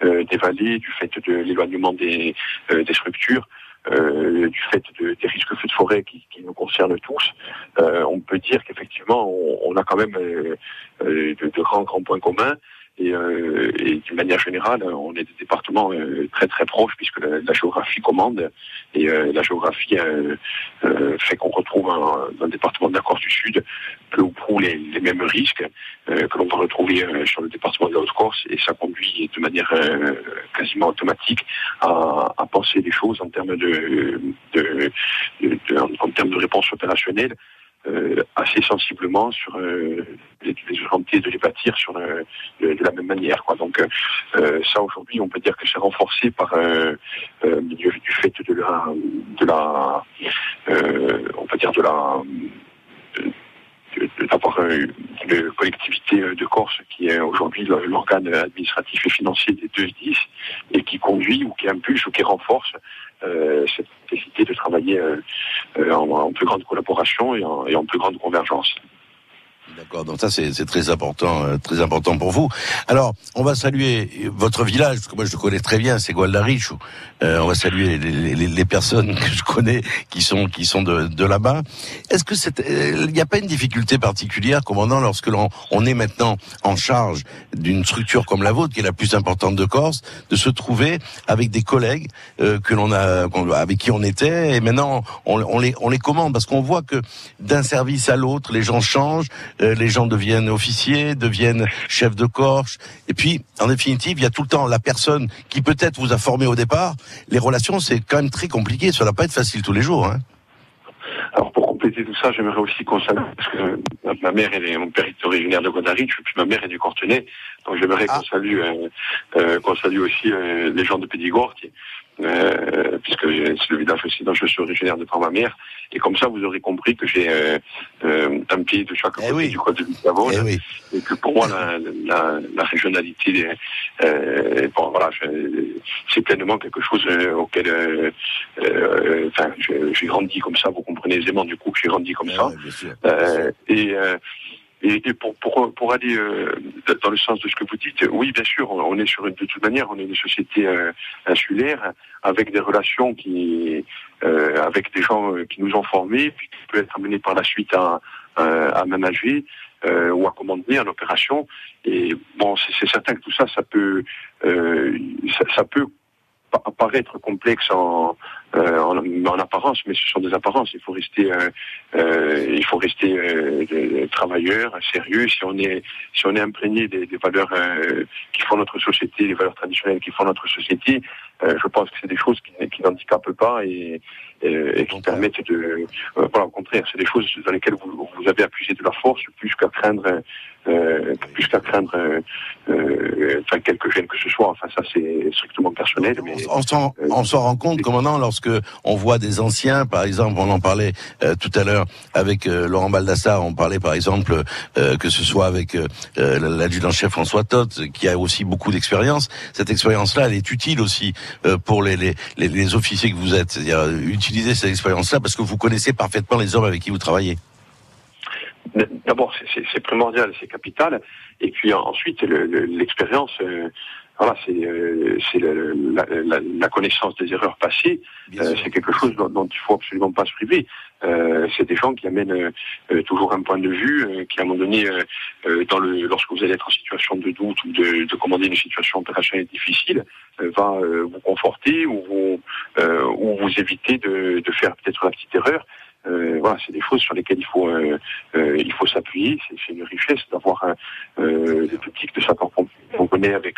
euh, des vallées, du fait de l'éloignement des, euh, des structures. Euh, du fait de, des risques feux de forêt qui, qui nous concernent tous, on peut dire qu'effectivement on, on, a quand même de, de, grands grands points communs. Et, euh, et d'une manière générale, on est des départements euh, très très proches puisque la, la géographie commande. Et euh, la géographie euh, euh, fait qu'on retrouve un, dans le département de la Corse du Sud peu ou prou les, les mêmes risques que l'on va retrouver sur le département de la Haute-Corse. Et ça conduit de manière quasiment automatique à, à, penser les choses en termes de, de, de, de en, en termes de réponse opérationnelle euh, assez sensiblement sur euh, les, les de les bâtir sur le, de la même manière. Donc euh, ça aujourd'hui, on peut dire que c'est renforcé par du, du, fait de la, de la, on peut dire de la d'avoir une collectivité de Corse qui est aujourd'hui l'organe administratif et financier des deux 10 et qui conduit ou qui impulse ou qui renforce euh, cette nécessité de travailler euh, euh, en, plus grande collaboration et en plus grande convergence. D'accord, donc ça c'est très important, euh, très important pour vous. Alors, on va saluer votre village, parce que moi je le connais très bien, c'est Gualdarichu. Euh, on va saluer les, les, les, personnes que je connais qui sont qui sont de, de là-bas. Est-ce que c'est, euh, il n'y a pas une difficulté particulière, commandant, lorsque l'on on est maintenant en charge d'une structure comme la vôtre, qui est la plus importante de Corse, de se trouver avec des collègues euh, que l'on a, avec qui on était, et maintenant on, on les on les commande, parce qu'on voit que d'un service à l'autre, les gens changent. Euh, les gens deviennent officiers, deviennent chefs de corche. Et puis, en définitive, il y a tout le temps la personne qui peut-être vous a formé au départ. Les relations, c'est quand même très compliqué. Ça va pas être facile tous les jours. Hein. Alors pour compléter tout ça, j'aimerais aussi qu'on parce que ma mère, est, mon père est originaire de Godaric, puis ma mère est du Cortenay, donc j'aimerais ah. qu'on salue, euh, euh, qu'on salue aussi euh, les gens de Pédigord, qui, euh, puisque c'est le village aussi dont je suis originaire de par ma mère. Et comme ça, vous aurez compris que j'ai euh, euh, un pied de chaque eh côté du côté Lisbonne. Eh et que pour moi, la, la, la régionalité, bon, voilà, c'est pleinement quelque chose auquel, enfin, j'ai grandi comme ça. Vous comprenez aisément du coup que j'ai grandi comme eh ça. et et, pour, pour, pour aller euh, dans le sens de ce que vous dites, oui, bien sûr, on est sur une, de toute manière, on est une société euh, insulaire avec des relations qui, euh, avec des gens euh, qui nous ont formés, puis qui peuvent être amenés par la suite à, à manager euh, ou à commander en opération. Et bon, c'est certain que tout ça, ça peut, ça, ça peut paraître complexe en, euh, en, en, apparence, mais ce sont des apparences. Il faut rester, euh, euh, il faut rester euh, travailleur, sérieux. Si on est, si on est imprégné des, des valeurs euh, qui font notre société, les valeurs traditionnelles qui font notre société, je pense que c'est des choses qui, qui n'handicapent pas et, et, qui permettent de, voilà, au contraire, c'est des choses dans lesquelles vous, vous avez appuyé de la force plus qu'à craindre euh, plus qu'à craindre euh, enfin quelque gêne que ce soit. Enfin ça c'est strictement personnel. Mais, on s'en euh, on s'en rend compte commandant lorsque on voit des anciens, par exemple, on en parlait euh, tout à l'heure avec Laurent Baldassar, on parlait par exemple que ce soit avec l'adjudant-chef François Todt, qui a aussi beaucoup d'expérience. Cette expérience-là, elle est utile aussi pour les, les, les, officiers que vous êtes. C'est-à-dire utiliser cette expérience-là parce que vous connaissez parfaitement les hommes avec qui vous travaillez. D'abord, c'est primordial, c'est capital. Et puis ensuite, l'expérience, euh, voilà, c'est euh, la, la, la, connaissance des erreurs passées. Euh, c'est quelque chose dont, dont, il faut absolument pas se priver. Euh, c'est des gens qui amènent euh, toujours un point de vue, qui à un moment donné, dans le, lorsque vous allez être en situation de doute ou de, de commander une situation opérationnelle difficile, va vous conforter ou vous, ou vous éviter de, de faire peut-être la petite erreur. Euh, voilà, c'est des choses sur lesquelles il faut euh, euh, il faut s'appuyer. C'est une richesse d'avoir euh, des petits de sapeurs-pompiers. On connaît avec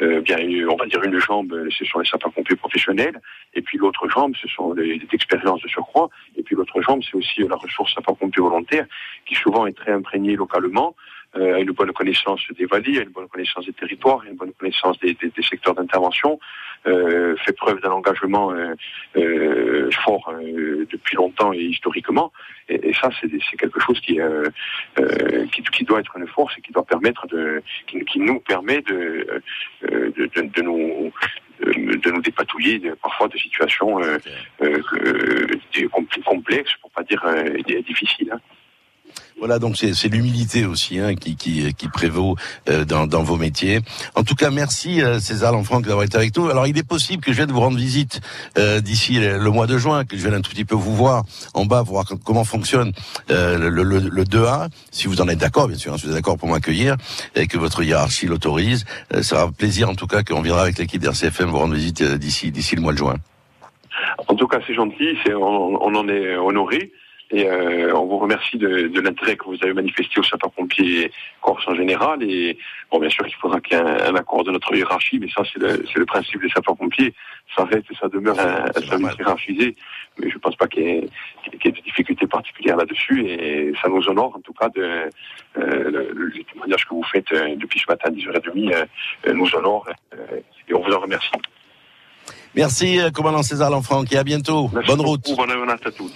bien, on va dire une jambe, ce sont les sapeurs-pompiers professionnels, et puis l'autre jambe, ce sont les, expériences de surcroît, et puis l'autre jambe, c'est aussi la ressource sapeurs-pompiers volontaires, qui souvent est très imprégnée localement euh, a une bonne connaissance des vallées, a une bonne connaissance des territoires, une bonne connaissance des, des, des secteurs d'intervention, euh, fait preuve d'un engagement euh, euh fort euh, depuis longtemps et historiquement. Et, et ça, c'est quelque chose qui, euh, qui, qui, doit être une force et qui doit permettre de, qui, qui nous permet de, de, de, de nous de nous dépatouiller de, parfois de situations euh, euh, complexes, pour pas dire difficiles. Hein. Voilà, donc c'est l'humilité aussi hein, qui, qui, qui, prévaut euh, dans, dans, vos métiers. En tout cas, merci euh, César Lanfranc d'avoir été avec nous. Alors, il est possible que je vienne vous rendre visite euh, d'ici le, mois de juin, que je vienne un tout petit peu vous voir en bas, voir comment fonctionne le, le, le, 2A, si vous en êtes d'accord, bien sûr, hein, si vous êtes d'accord pour m'accueillir et que votre hiérarchie l'autorise. ça sera plaisir en tout cas qu'on viendra avec l'équipe d'RCFM vous rendre visite d'ici d'ici le mois de juin. En tout cas, c'est gentil, on, on en est honoré. Et euh, on vous remercie de, de l'intérêt que vous avez manifesté au sapeurs-pompiers Corse en général. Et bon, bien sûr, il faudra qu'il y ait un, accord de notre hiérarchie, mais ça, c'est le, le, principe des sapeurs-pompiers. Ça reste et ça demeure un, un service hiérarchisé. Mais je ne pense pas qu'il y, ait, qu y, ait de difficultés particulières là-dessus. Et ça nous honore, en tout cas, de, euh, le, le, témoignage que vous faites euh, depuis ce matin, 10h30, euh, nous honore. Et on vous en remercie. Merci, euh, commandant César Lanfranc, et à bientôt. Bonne route. Bonne à tous.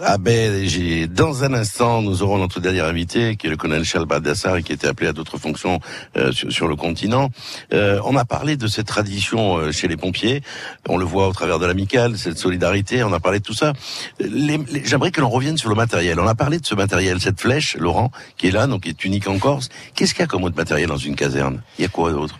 Ah ben, j'ai, dans un instant, nous aurons notre dernier invité, qui est le colonel Charles Baldassar, qui était appelé à d'autres fonctions euh, sur, sur, le continent. Euh, on a parlé de cette tradition euh, chez les pompiers. On le voit au travers de l'amicale, cette solidarité. On a parlé de tout ça. Les, les, j'aimerais que l'on revienne sur le matériel. On a parlé de ce matériel, cette flèche, Laurent, qui est là, donc qui est unique en Corse. Qu'est-ce qu'il y a comme autre matériel dans une caserne? Il y a quoi d'autre?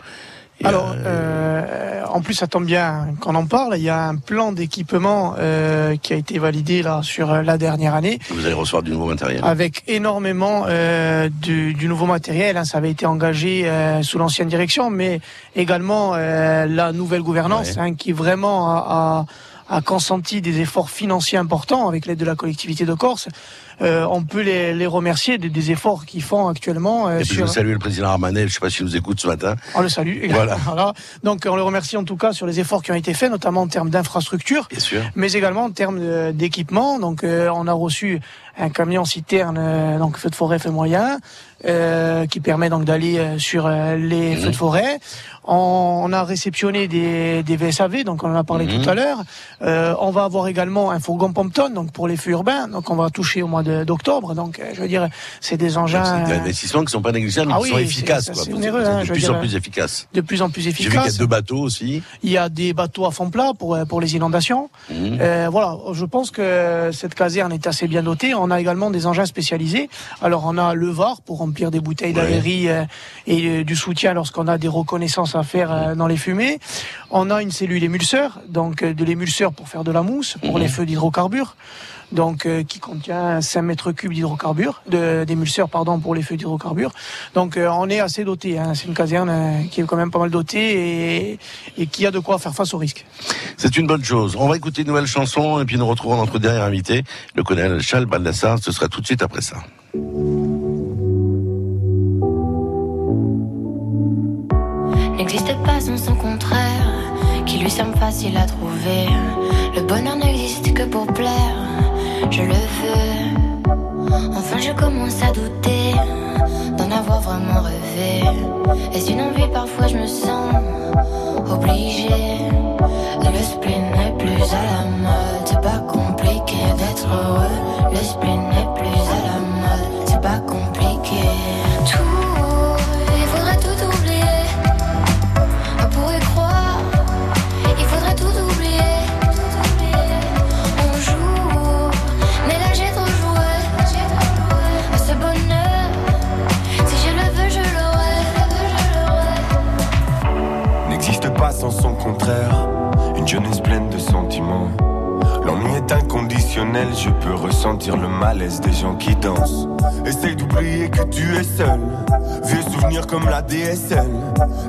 Alors, euh, en plus, ça tombe bien qu'on en parle. Il y a un plan d'équipement euh, qui a été validé là sur la dernière année. Vous allez recevoir du nouveau matériel. Avec énormément euh, du, du, nouveau matériel. Hein. Ça avait été engagé euh, sous l'ancienne direction, mais également euh, la nouvelle gouvernance ouais. hein, qui vraiment a, a, a consenti des efforts financiers importants avec l'aide de la collectivité de Corse euh, on peut les, les remercier des, des efforts qu'ils font actuellement. Euh, et puis sur... je salue le président Armanel, je sais pas s'il nous écoute ce matin. On le salue. Voilà. voilà. Donc on le remercie en tout cas sur les efforts qui ont été faits, notamment en termes d'infrastructure, mais également en termes d'équipement. Donc euh, on a reçu un camion citerne, euh, donc feu de forêt fait moyen, euh, qui permet donc d'aller euh, sur euh, les mmh. feux de forêt. On, on, a réceptionné des, des VSAV, donc on en a parlé mmh. tout à l'heure. Euh, on va avoir également un fourgon Pompton, donc pour les feux urbains, donc on va toucher au mois d'octobre. Donc je veux dire, c'est des engins. C'est des investissements qui sont pas négligeables, mais ah qui oui, sont efficaces. Quoi, onéreux, hein, de plus en plus efficaces. De plus en plus efficaces. J'ai vu qu'il y a deux bateaux aussi. Il y a des bateaux à fond plat pour pour les inondations. Mmh. voilà, je pense que cette caserne est assez bien dotée. On a également des engins spécialisés. Alors on a le VAR pour remplir des bouteilles d'aérie ouais. et euh, du soutien lorsqu'on a des reconnaissances à faire euh, dans les fumées. On a une cellule émulseur, donc euh, de l'émulseur pour faire de la mousse, pour mmh. les feux d'hydrocarbures donc euh, qui contient 5 mètres cubes d'hydrocarbures, d'émulseur pardon pour les feux d'hydrocarbures. Donc euh, on est assez doté. Hein. C'est une caserne euh, qui est quand même pas mal dotée et, et, qui a de quoi faire face au risque. C'est une bonne chose. On va écouter une nouvelle chanson et puis nous retrouvons notre dernier invité, le colonel Charles Baldassar. Ce sera tout de suite après ça. Lui semble facile à trouver. Le bonheur n'existe que pour plaire je le veux. Enfin, je commence à douter d'en avoir vraiment rêvé. Est-ce une envie Parfois, je me sens obligée. Le spleen n'est plus à la mode, c'est pas compliqué d'être heureux. Le spleen une jeunesse pleine de sentiments. L'ennui est inconditionnel, je peux ressentir le malaise des gens qui dansent. Essaye d'oublier que tu es seul, vieux souvenirs comme la DSL.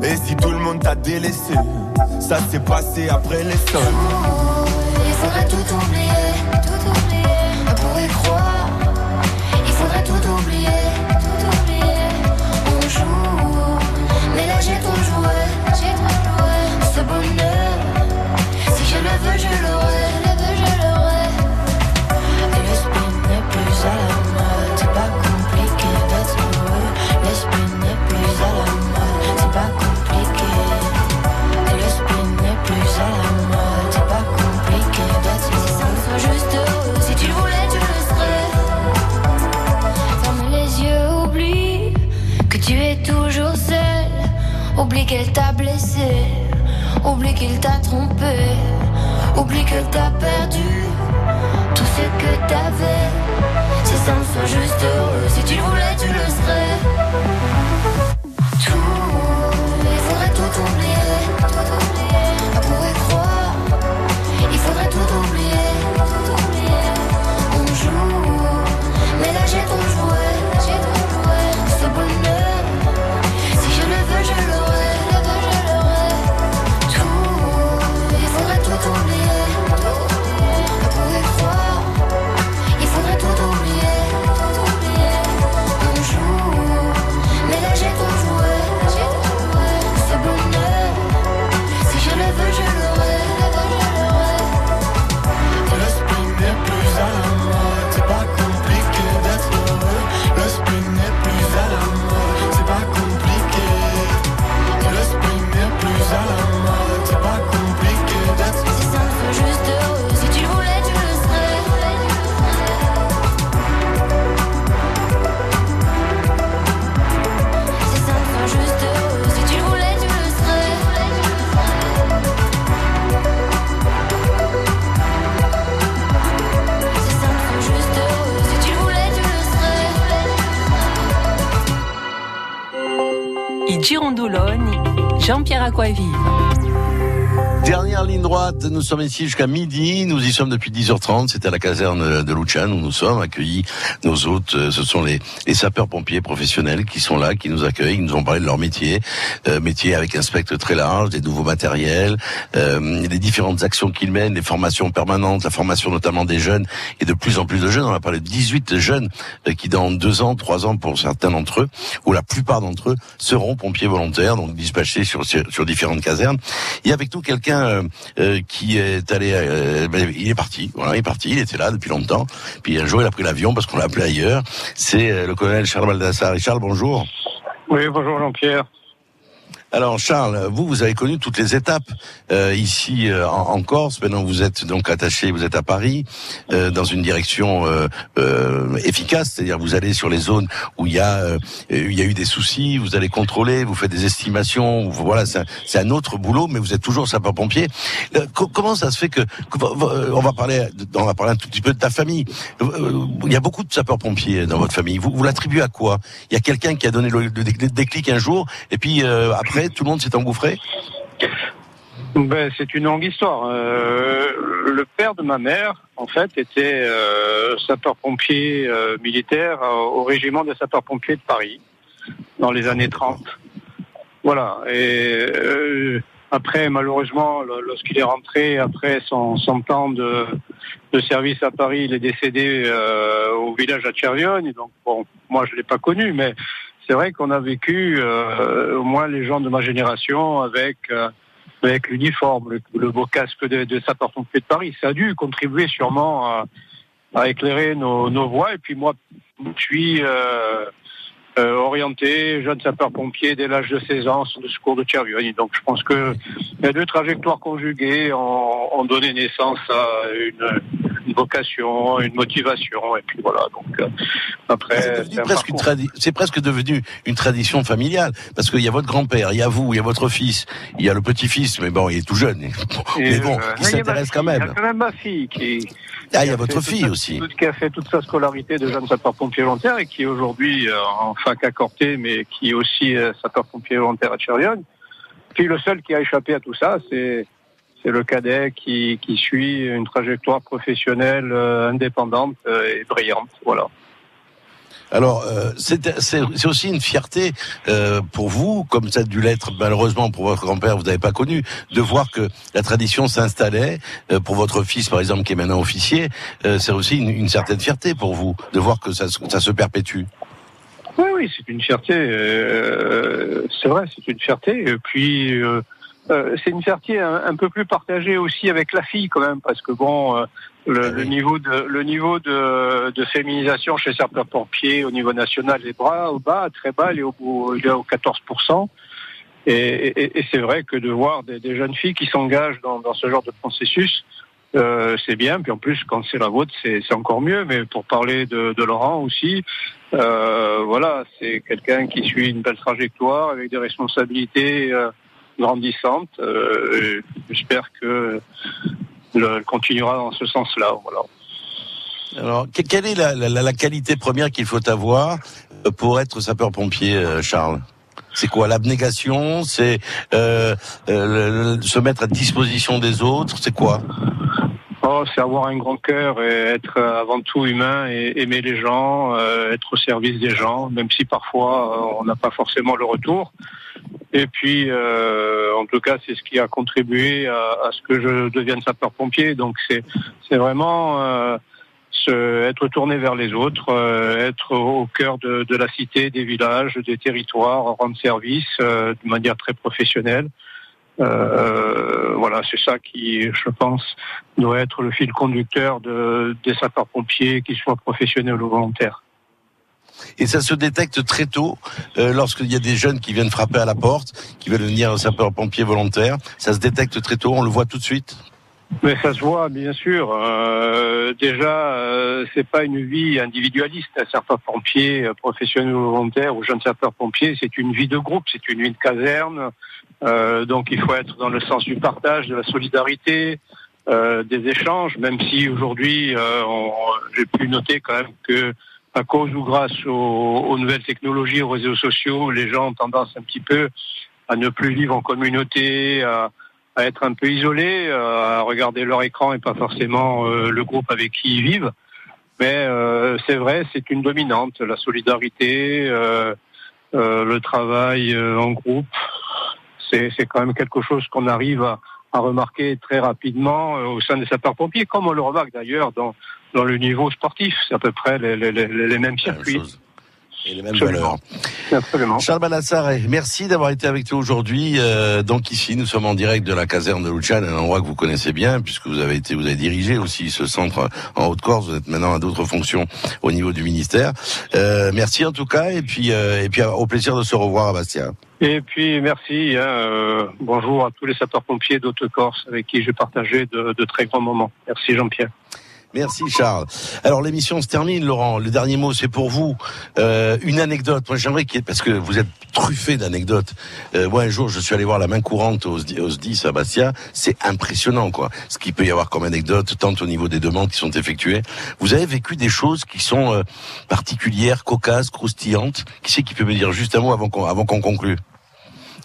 Et si tout le monde t'a délaissé, ça s'est passé après les sols. Il faudrait tout oublier, tout oublier. Oublie qu'elle t'a blessé, oublie qu'il t'a trompé, oublie que t'as perdu tout ce que t'avais. Si ça me soit juste heureux, si tu le voulais, tu le serais. Jean-Pierre Aquavive. Ligne droite, nous sommes ici jusqu'à midi, nous y sommes depuis 10h30, c'est à la caserne de Luchan où nous sommes accueillis. Nos hôtes, euh, ce sont les, les sapeurs-pompiers professionnels qui sont là, qui nous accueillent, qui nous ont parlé de leur métier, euh, métier avec un spectre très large, des nouveaux matériels, euh, les différentes actions qu'ils mènent, les formations permanentes, la formation notamment des jeunes et de plus en plus de jeunes. On a parlé de 18 jeunes euh, qui dans deux ans, trois ans pour certains d'entre eux, ou la plupart d'entre eux, seront pompiers volontaires, donc dispatchés sur, sur, sur différentes casernes. A avec nous quelqu'un euh, qui est allé, euh, ben, il est parti, voilà, il est parti, il était là depuis longtemps. Puis un jour, il a pris l'avion parce qu'on l'a appelé ailleurs. C'est euh, le colonel Charles Baldassar. Charles, bonjour. Oui, bonjour Jean-Pierre. Alors Charles, vous, vous avez connu toutes les étapes euh, ici euh, en, en Corse. Maintenant, vous êtes donc attaché, vous êtes à Paris, euh, dans une direction euh, euh, efficace, c'est-à-dire vous allez sur les zones où il y a euh, y a eu des soucis, vous allez contrôler, vous faites des estimations. Voilà, c'est un, un autre boulot, mais vous êtes toujours sapeur-pompier. Co- comment ça se fait que, on va parler, on va parler un tout petit peu de ta famille. Il y a beaucoup de sapeurs-pompiers dans votre famille. Vous, vous l'attribuez à quoi? Il y a quelqu'un qui a donné le, le dé- déclic un jour, et puis euh, tout le monde s'est engouffré. Ben, c'est une longue histoire. Euh, le père de ma mère, en fait, était euh, sapeur-pompier euh, militaire au régiment des sapeurs-pompiers de Paris dans les années 30. Voilà. Et après, malheureusement, lo- lorsqu'il est rentré après son, temps de, service à Paris, il est décédé au village à Tchervione. Donc, bon, moi, je l'ai pas connu, mais c'est vrai qu'on a vécu, euh, au moins les gens de ma génération, avec euh, avec l'uniforme, le, beau casque de, de sapeur-pompier de Paris. Ça a dû contribuer sûrement à, à éclairer nos, nos voies. Et puis moi, je suis euh, euh, orienté jeune sapeur-pompier dès l'âge de 16 ans sur le secours de Tchervioni. Donc je pense que les deux trajectoires conjuguées ont, ont donné naissance à une, une vocation, une motivation. Et puis voilà. Donc euh, après, C'est presque une c'est presque devenu une tradition familiale parce qu'il y a votre grand-père, il y a vous, il y a votre fils, il y a le petit-fils, mais bon, il est tout jeune. mais bon, euh, il s'intéresse quand fille, Il y même. a quand même ma fille qui. Ah, il y a votre fille aussi. toute- qui a fait toute sa scolarité de jeune sapeur-pompier volontaire et qui est aujourd'hui euh, en fac à Corté, mais qui est aussi euh, sapeur-pompier volontaire à Tchervion. Puis le seul qui a échappé à tout ça, c'est c'est le cadet qui, qui suit une trajectoire professionnelle euh, indépendante euh, et brillante. Voilà. Alors, euh, c'est aussi une fierté euh, pour vous, comme ça a dû l'être malheureusement pour votre grand-père, vous n'avez pas connu, de voir que la tradition s'installait. Euh, pour votre fils, par exemple, qui est maintenant officier, c'est aussi une, certaine fierté pour vous de voir que ça, se- perpétue. Oui, oui, c'est une fierté. c'est vrai, c'est une fierté. Et puis, c'est une fierté un, peu plus partagée aussi avec la fille quand même, parce que bon, le, le niveau de le niveau de, de féminisation chez certains pompiers au niveau national est bas, au bas, très bas, il est au, il est au 14 et, et, et c'est vrai que de voir des, des jeunes filles qui s'engagent dans, dans ce genre de processus, euh, c'est bien. Puis en plus, quand c'est la vôtre, c'est encore mieux. Mais pour parler de, de Laurent aussi, euh, voilà, c'est quelqu'un qui suit une belle trajectoire avec des responsabilités euh, grandissantes. Euh, J'espère que le, continuera dans ce sens-là. Alors, que- quelle est la, qualité première qu'il faut avoir euh, pour être sapeur-pompier, euh, Charles? C'est quoi l'abnégation? C'est euh, se mettre à disposition des autres? C'est quoi? Oh, c'est avoir un grand cœur et être euh, avant tout humain et aimer les gens, euh, être au service des gens, même si parfois euh, on n'a pas forcément le retour. Et puis, euh, en tout cas, c'est ce qui a contribué à, ce que je devienne sapeur-pompier. Donc, c'est c'est vraiment euh, se, être tourné vers les autres, être au cœur de, de la cité, des villages, des territoires, rendre service de manière très professionnelle. Euh, voilà, c'est ça qui, je pense, doit être le fil conducteur de, des sapeurs-pompiers, qu'ils soient professionnels ou volontaires. Et ça se détecte très tôt euh, lorsqu'il y a des jeunes qui viennent frapper à la porte, qui veulent devenir sapeur-pompier volontaire. Ça se détecte très tôt, on le voit tout de suite? Mais ça se voit, bien sûr. Euh, déjà, euh, c'est pas une vie individualiste. Un sapeur-pompier, euh, professionnel ou volontaire, ou jeune sapeur-pompier, c'est une vie de groupe, c'est une vie de caserne. Euh, donc, il faut être dans le sens du partage, de la solidarité, des échanges. Même si aujourd'hui, j'ai pu noter quand même que à cause ou grâce aux, aux nouvelles technologies, aux réseaux sociaux, les gens ont tendance un petit peu à ne plus vivre en communauté, à, à être un peu isolés, euh, à regarder leur écran et pas forcément euh, le groupe avec qui ils vivent. Mais euh, c'est vrai, c'est une dominante, la solidarité, euh, euh, le travail euh, en groupe. C'est c'est quand même quelque chose qu'on arrive à, à remarquer très rapidement euh, au sein des sapeurs-pompiers, comme on le remarque d'ailleurs dans, dans le niveau sportif. C'est à peu près les, les, les, les mêmes circuits. Et les mêmes valeurs. Absolument. Charles Balassare, merci d'avoir été avec nous aujourd'hui. Euh, donc ici, nous sommes en direct de la caserne de Luciane, un endroit que vous connaissez bien, puisque vous avez été, vous avez dirigé aussi ce centre en Haute-Corse. Vous êtes maintenant à d'autres fonctions au niveau du ministère. Euh, merci en tout cas, et puis, euh, et puis au plaisir de se revoir à Bastia. Et puis merci, hein, euh, bonjour à tous les sapeurs-pompiers d'Haute-Corse avec qui j'ai partagé de, de très grands moments. Merci Jean-Pierre. Merci Charles. Alors l'émission se termine, Laurent. Le dernier mot, c'est pour vous. Euh, une anecdote. Moi, j'aimerais qu'il y ait, parce que vous êtes truffé d'anecdotes. Euh, moi, un jour, je suis allé voir la main courante au, SDI à Bastia. C'est impressionnant, quoi. Ce qu'il peut y avoir comme anecdote, tant au niveau des demandes qui sont effectuées. Vous avez vécu des choses qui sont euh, particulières, cocasses, croustillantes. Qui c'est qui peut me dire juste un mot avant qu'on avant qu'on conclue?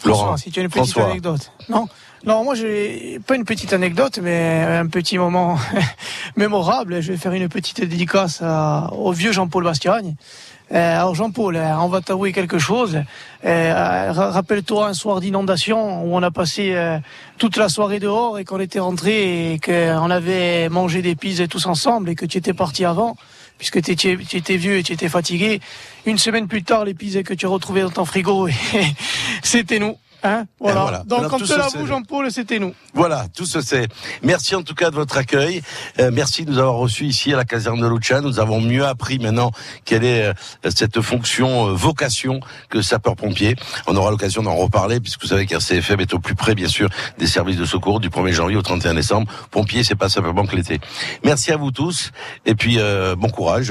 François, si tu as une petite François. anecdote. Non, non, moi j'ai pas une petite anecdote, mais un petit moment mémorable. Je vais faire une petite dédicace au vieux Jean-Paul Bastiagne. Euh, alors Jean-Paul, euh, on va t'avouer quelque chose. Euh, ra- Rappelle-toi un soir d'inondation où on a passé toute la soirée dehors et qu'on était rentré et qu'on avait mangé des pizzas tous ensemble et que tu étais parti avant puisque tu étais, vieux et tu étais fatigué. Une semaine plus tard, les pizzas que tu as retrouvées dans ton frigo, c'était nous. Hein voilà. Donc, Alors, comme l'avoue, sait. Jean-Paul, c'était nous. Voilà, tout se sait. Merci en tout cas de votre accueil. Euh, merci de nous avoir reçus ici à la caserne de Lucha. Nous avons mieux appris maintenant quelle est euh, cette fonction, euh, vocation que sapeur-pompier. On aura l'occasion d'en reparler puisque vous savez qu'RCFM est au plus près, bien sûr, des services de secours du 1er janvier au 31 décembre. Pompier, c'est pas simplement que l'été. Merci à vous tous et puis euh, bon courage.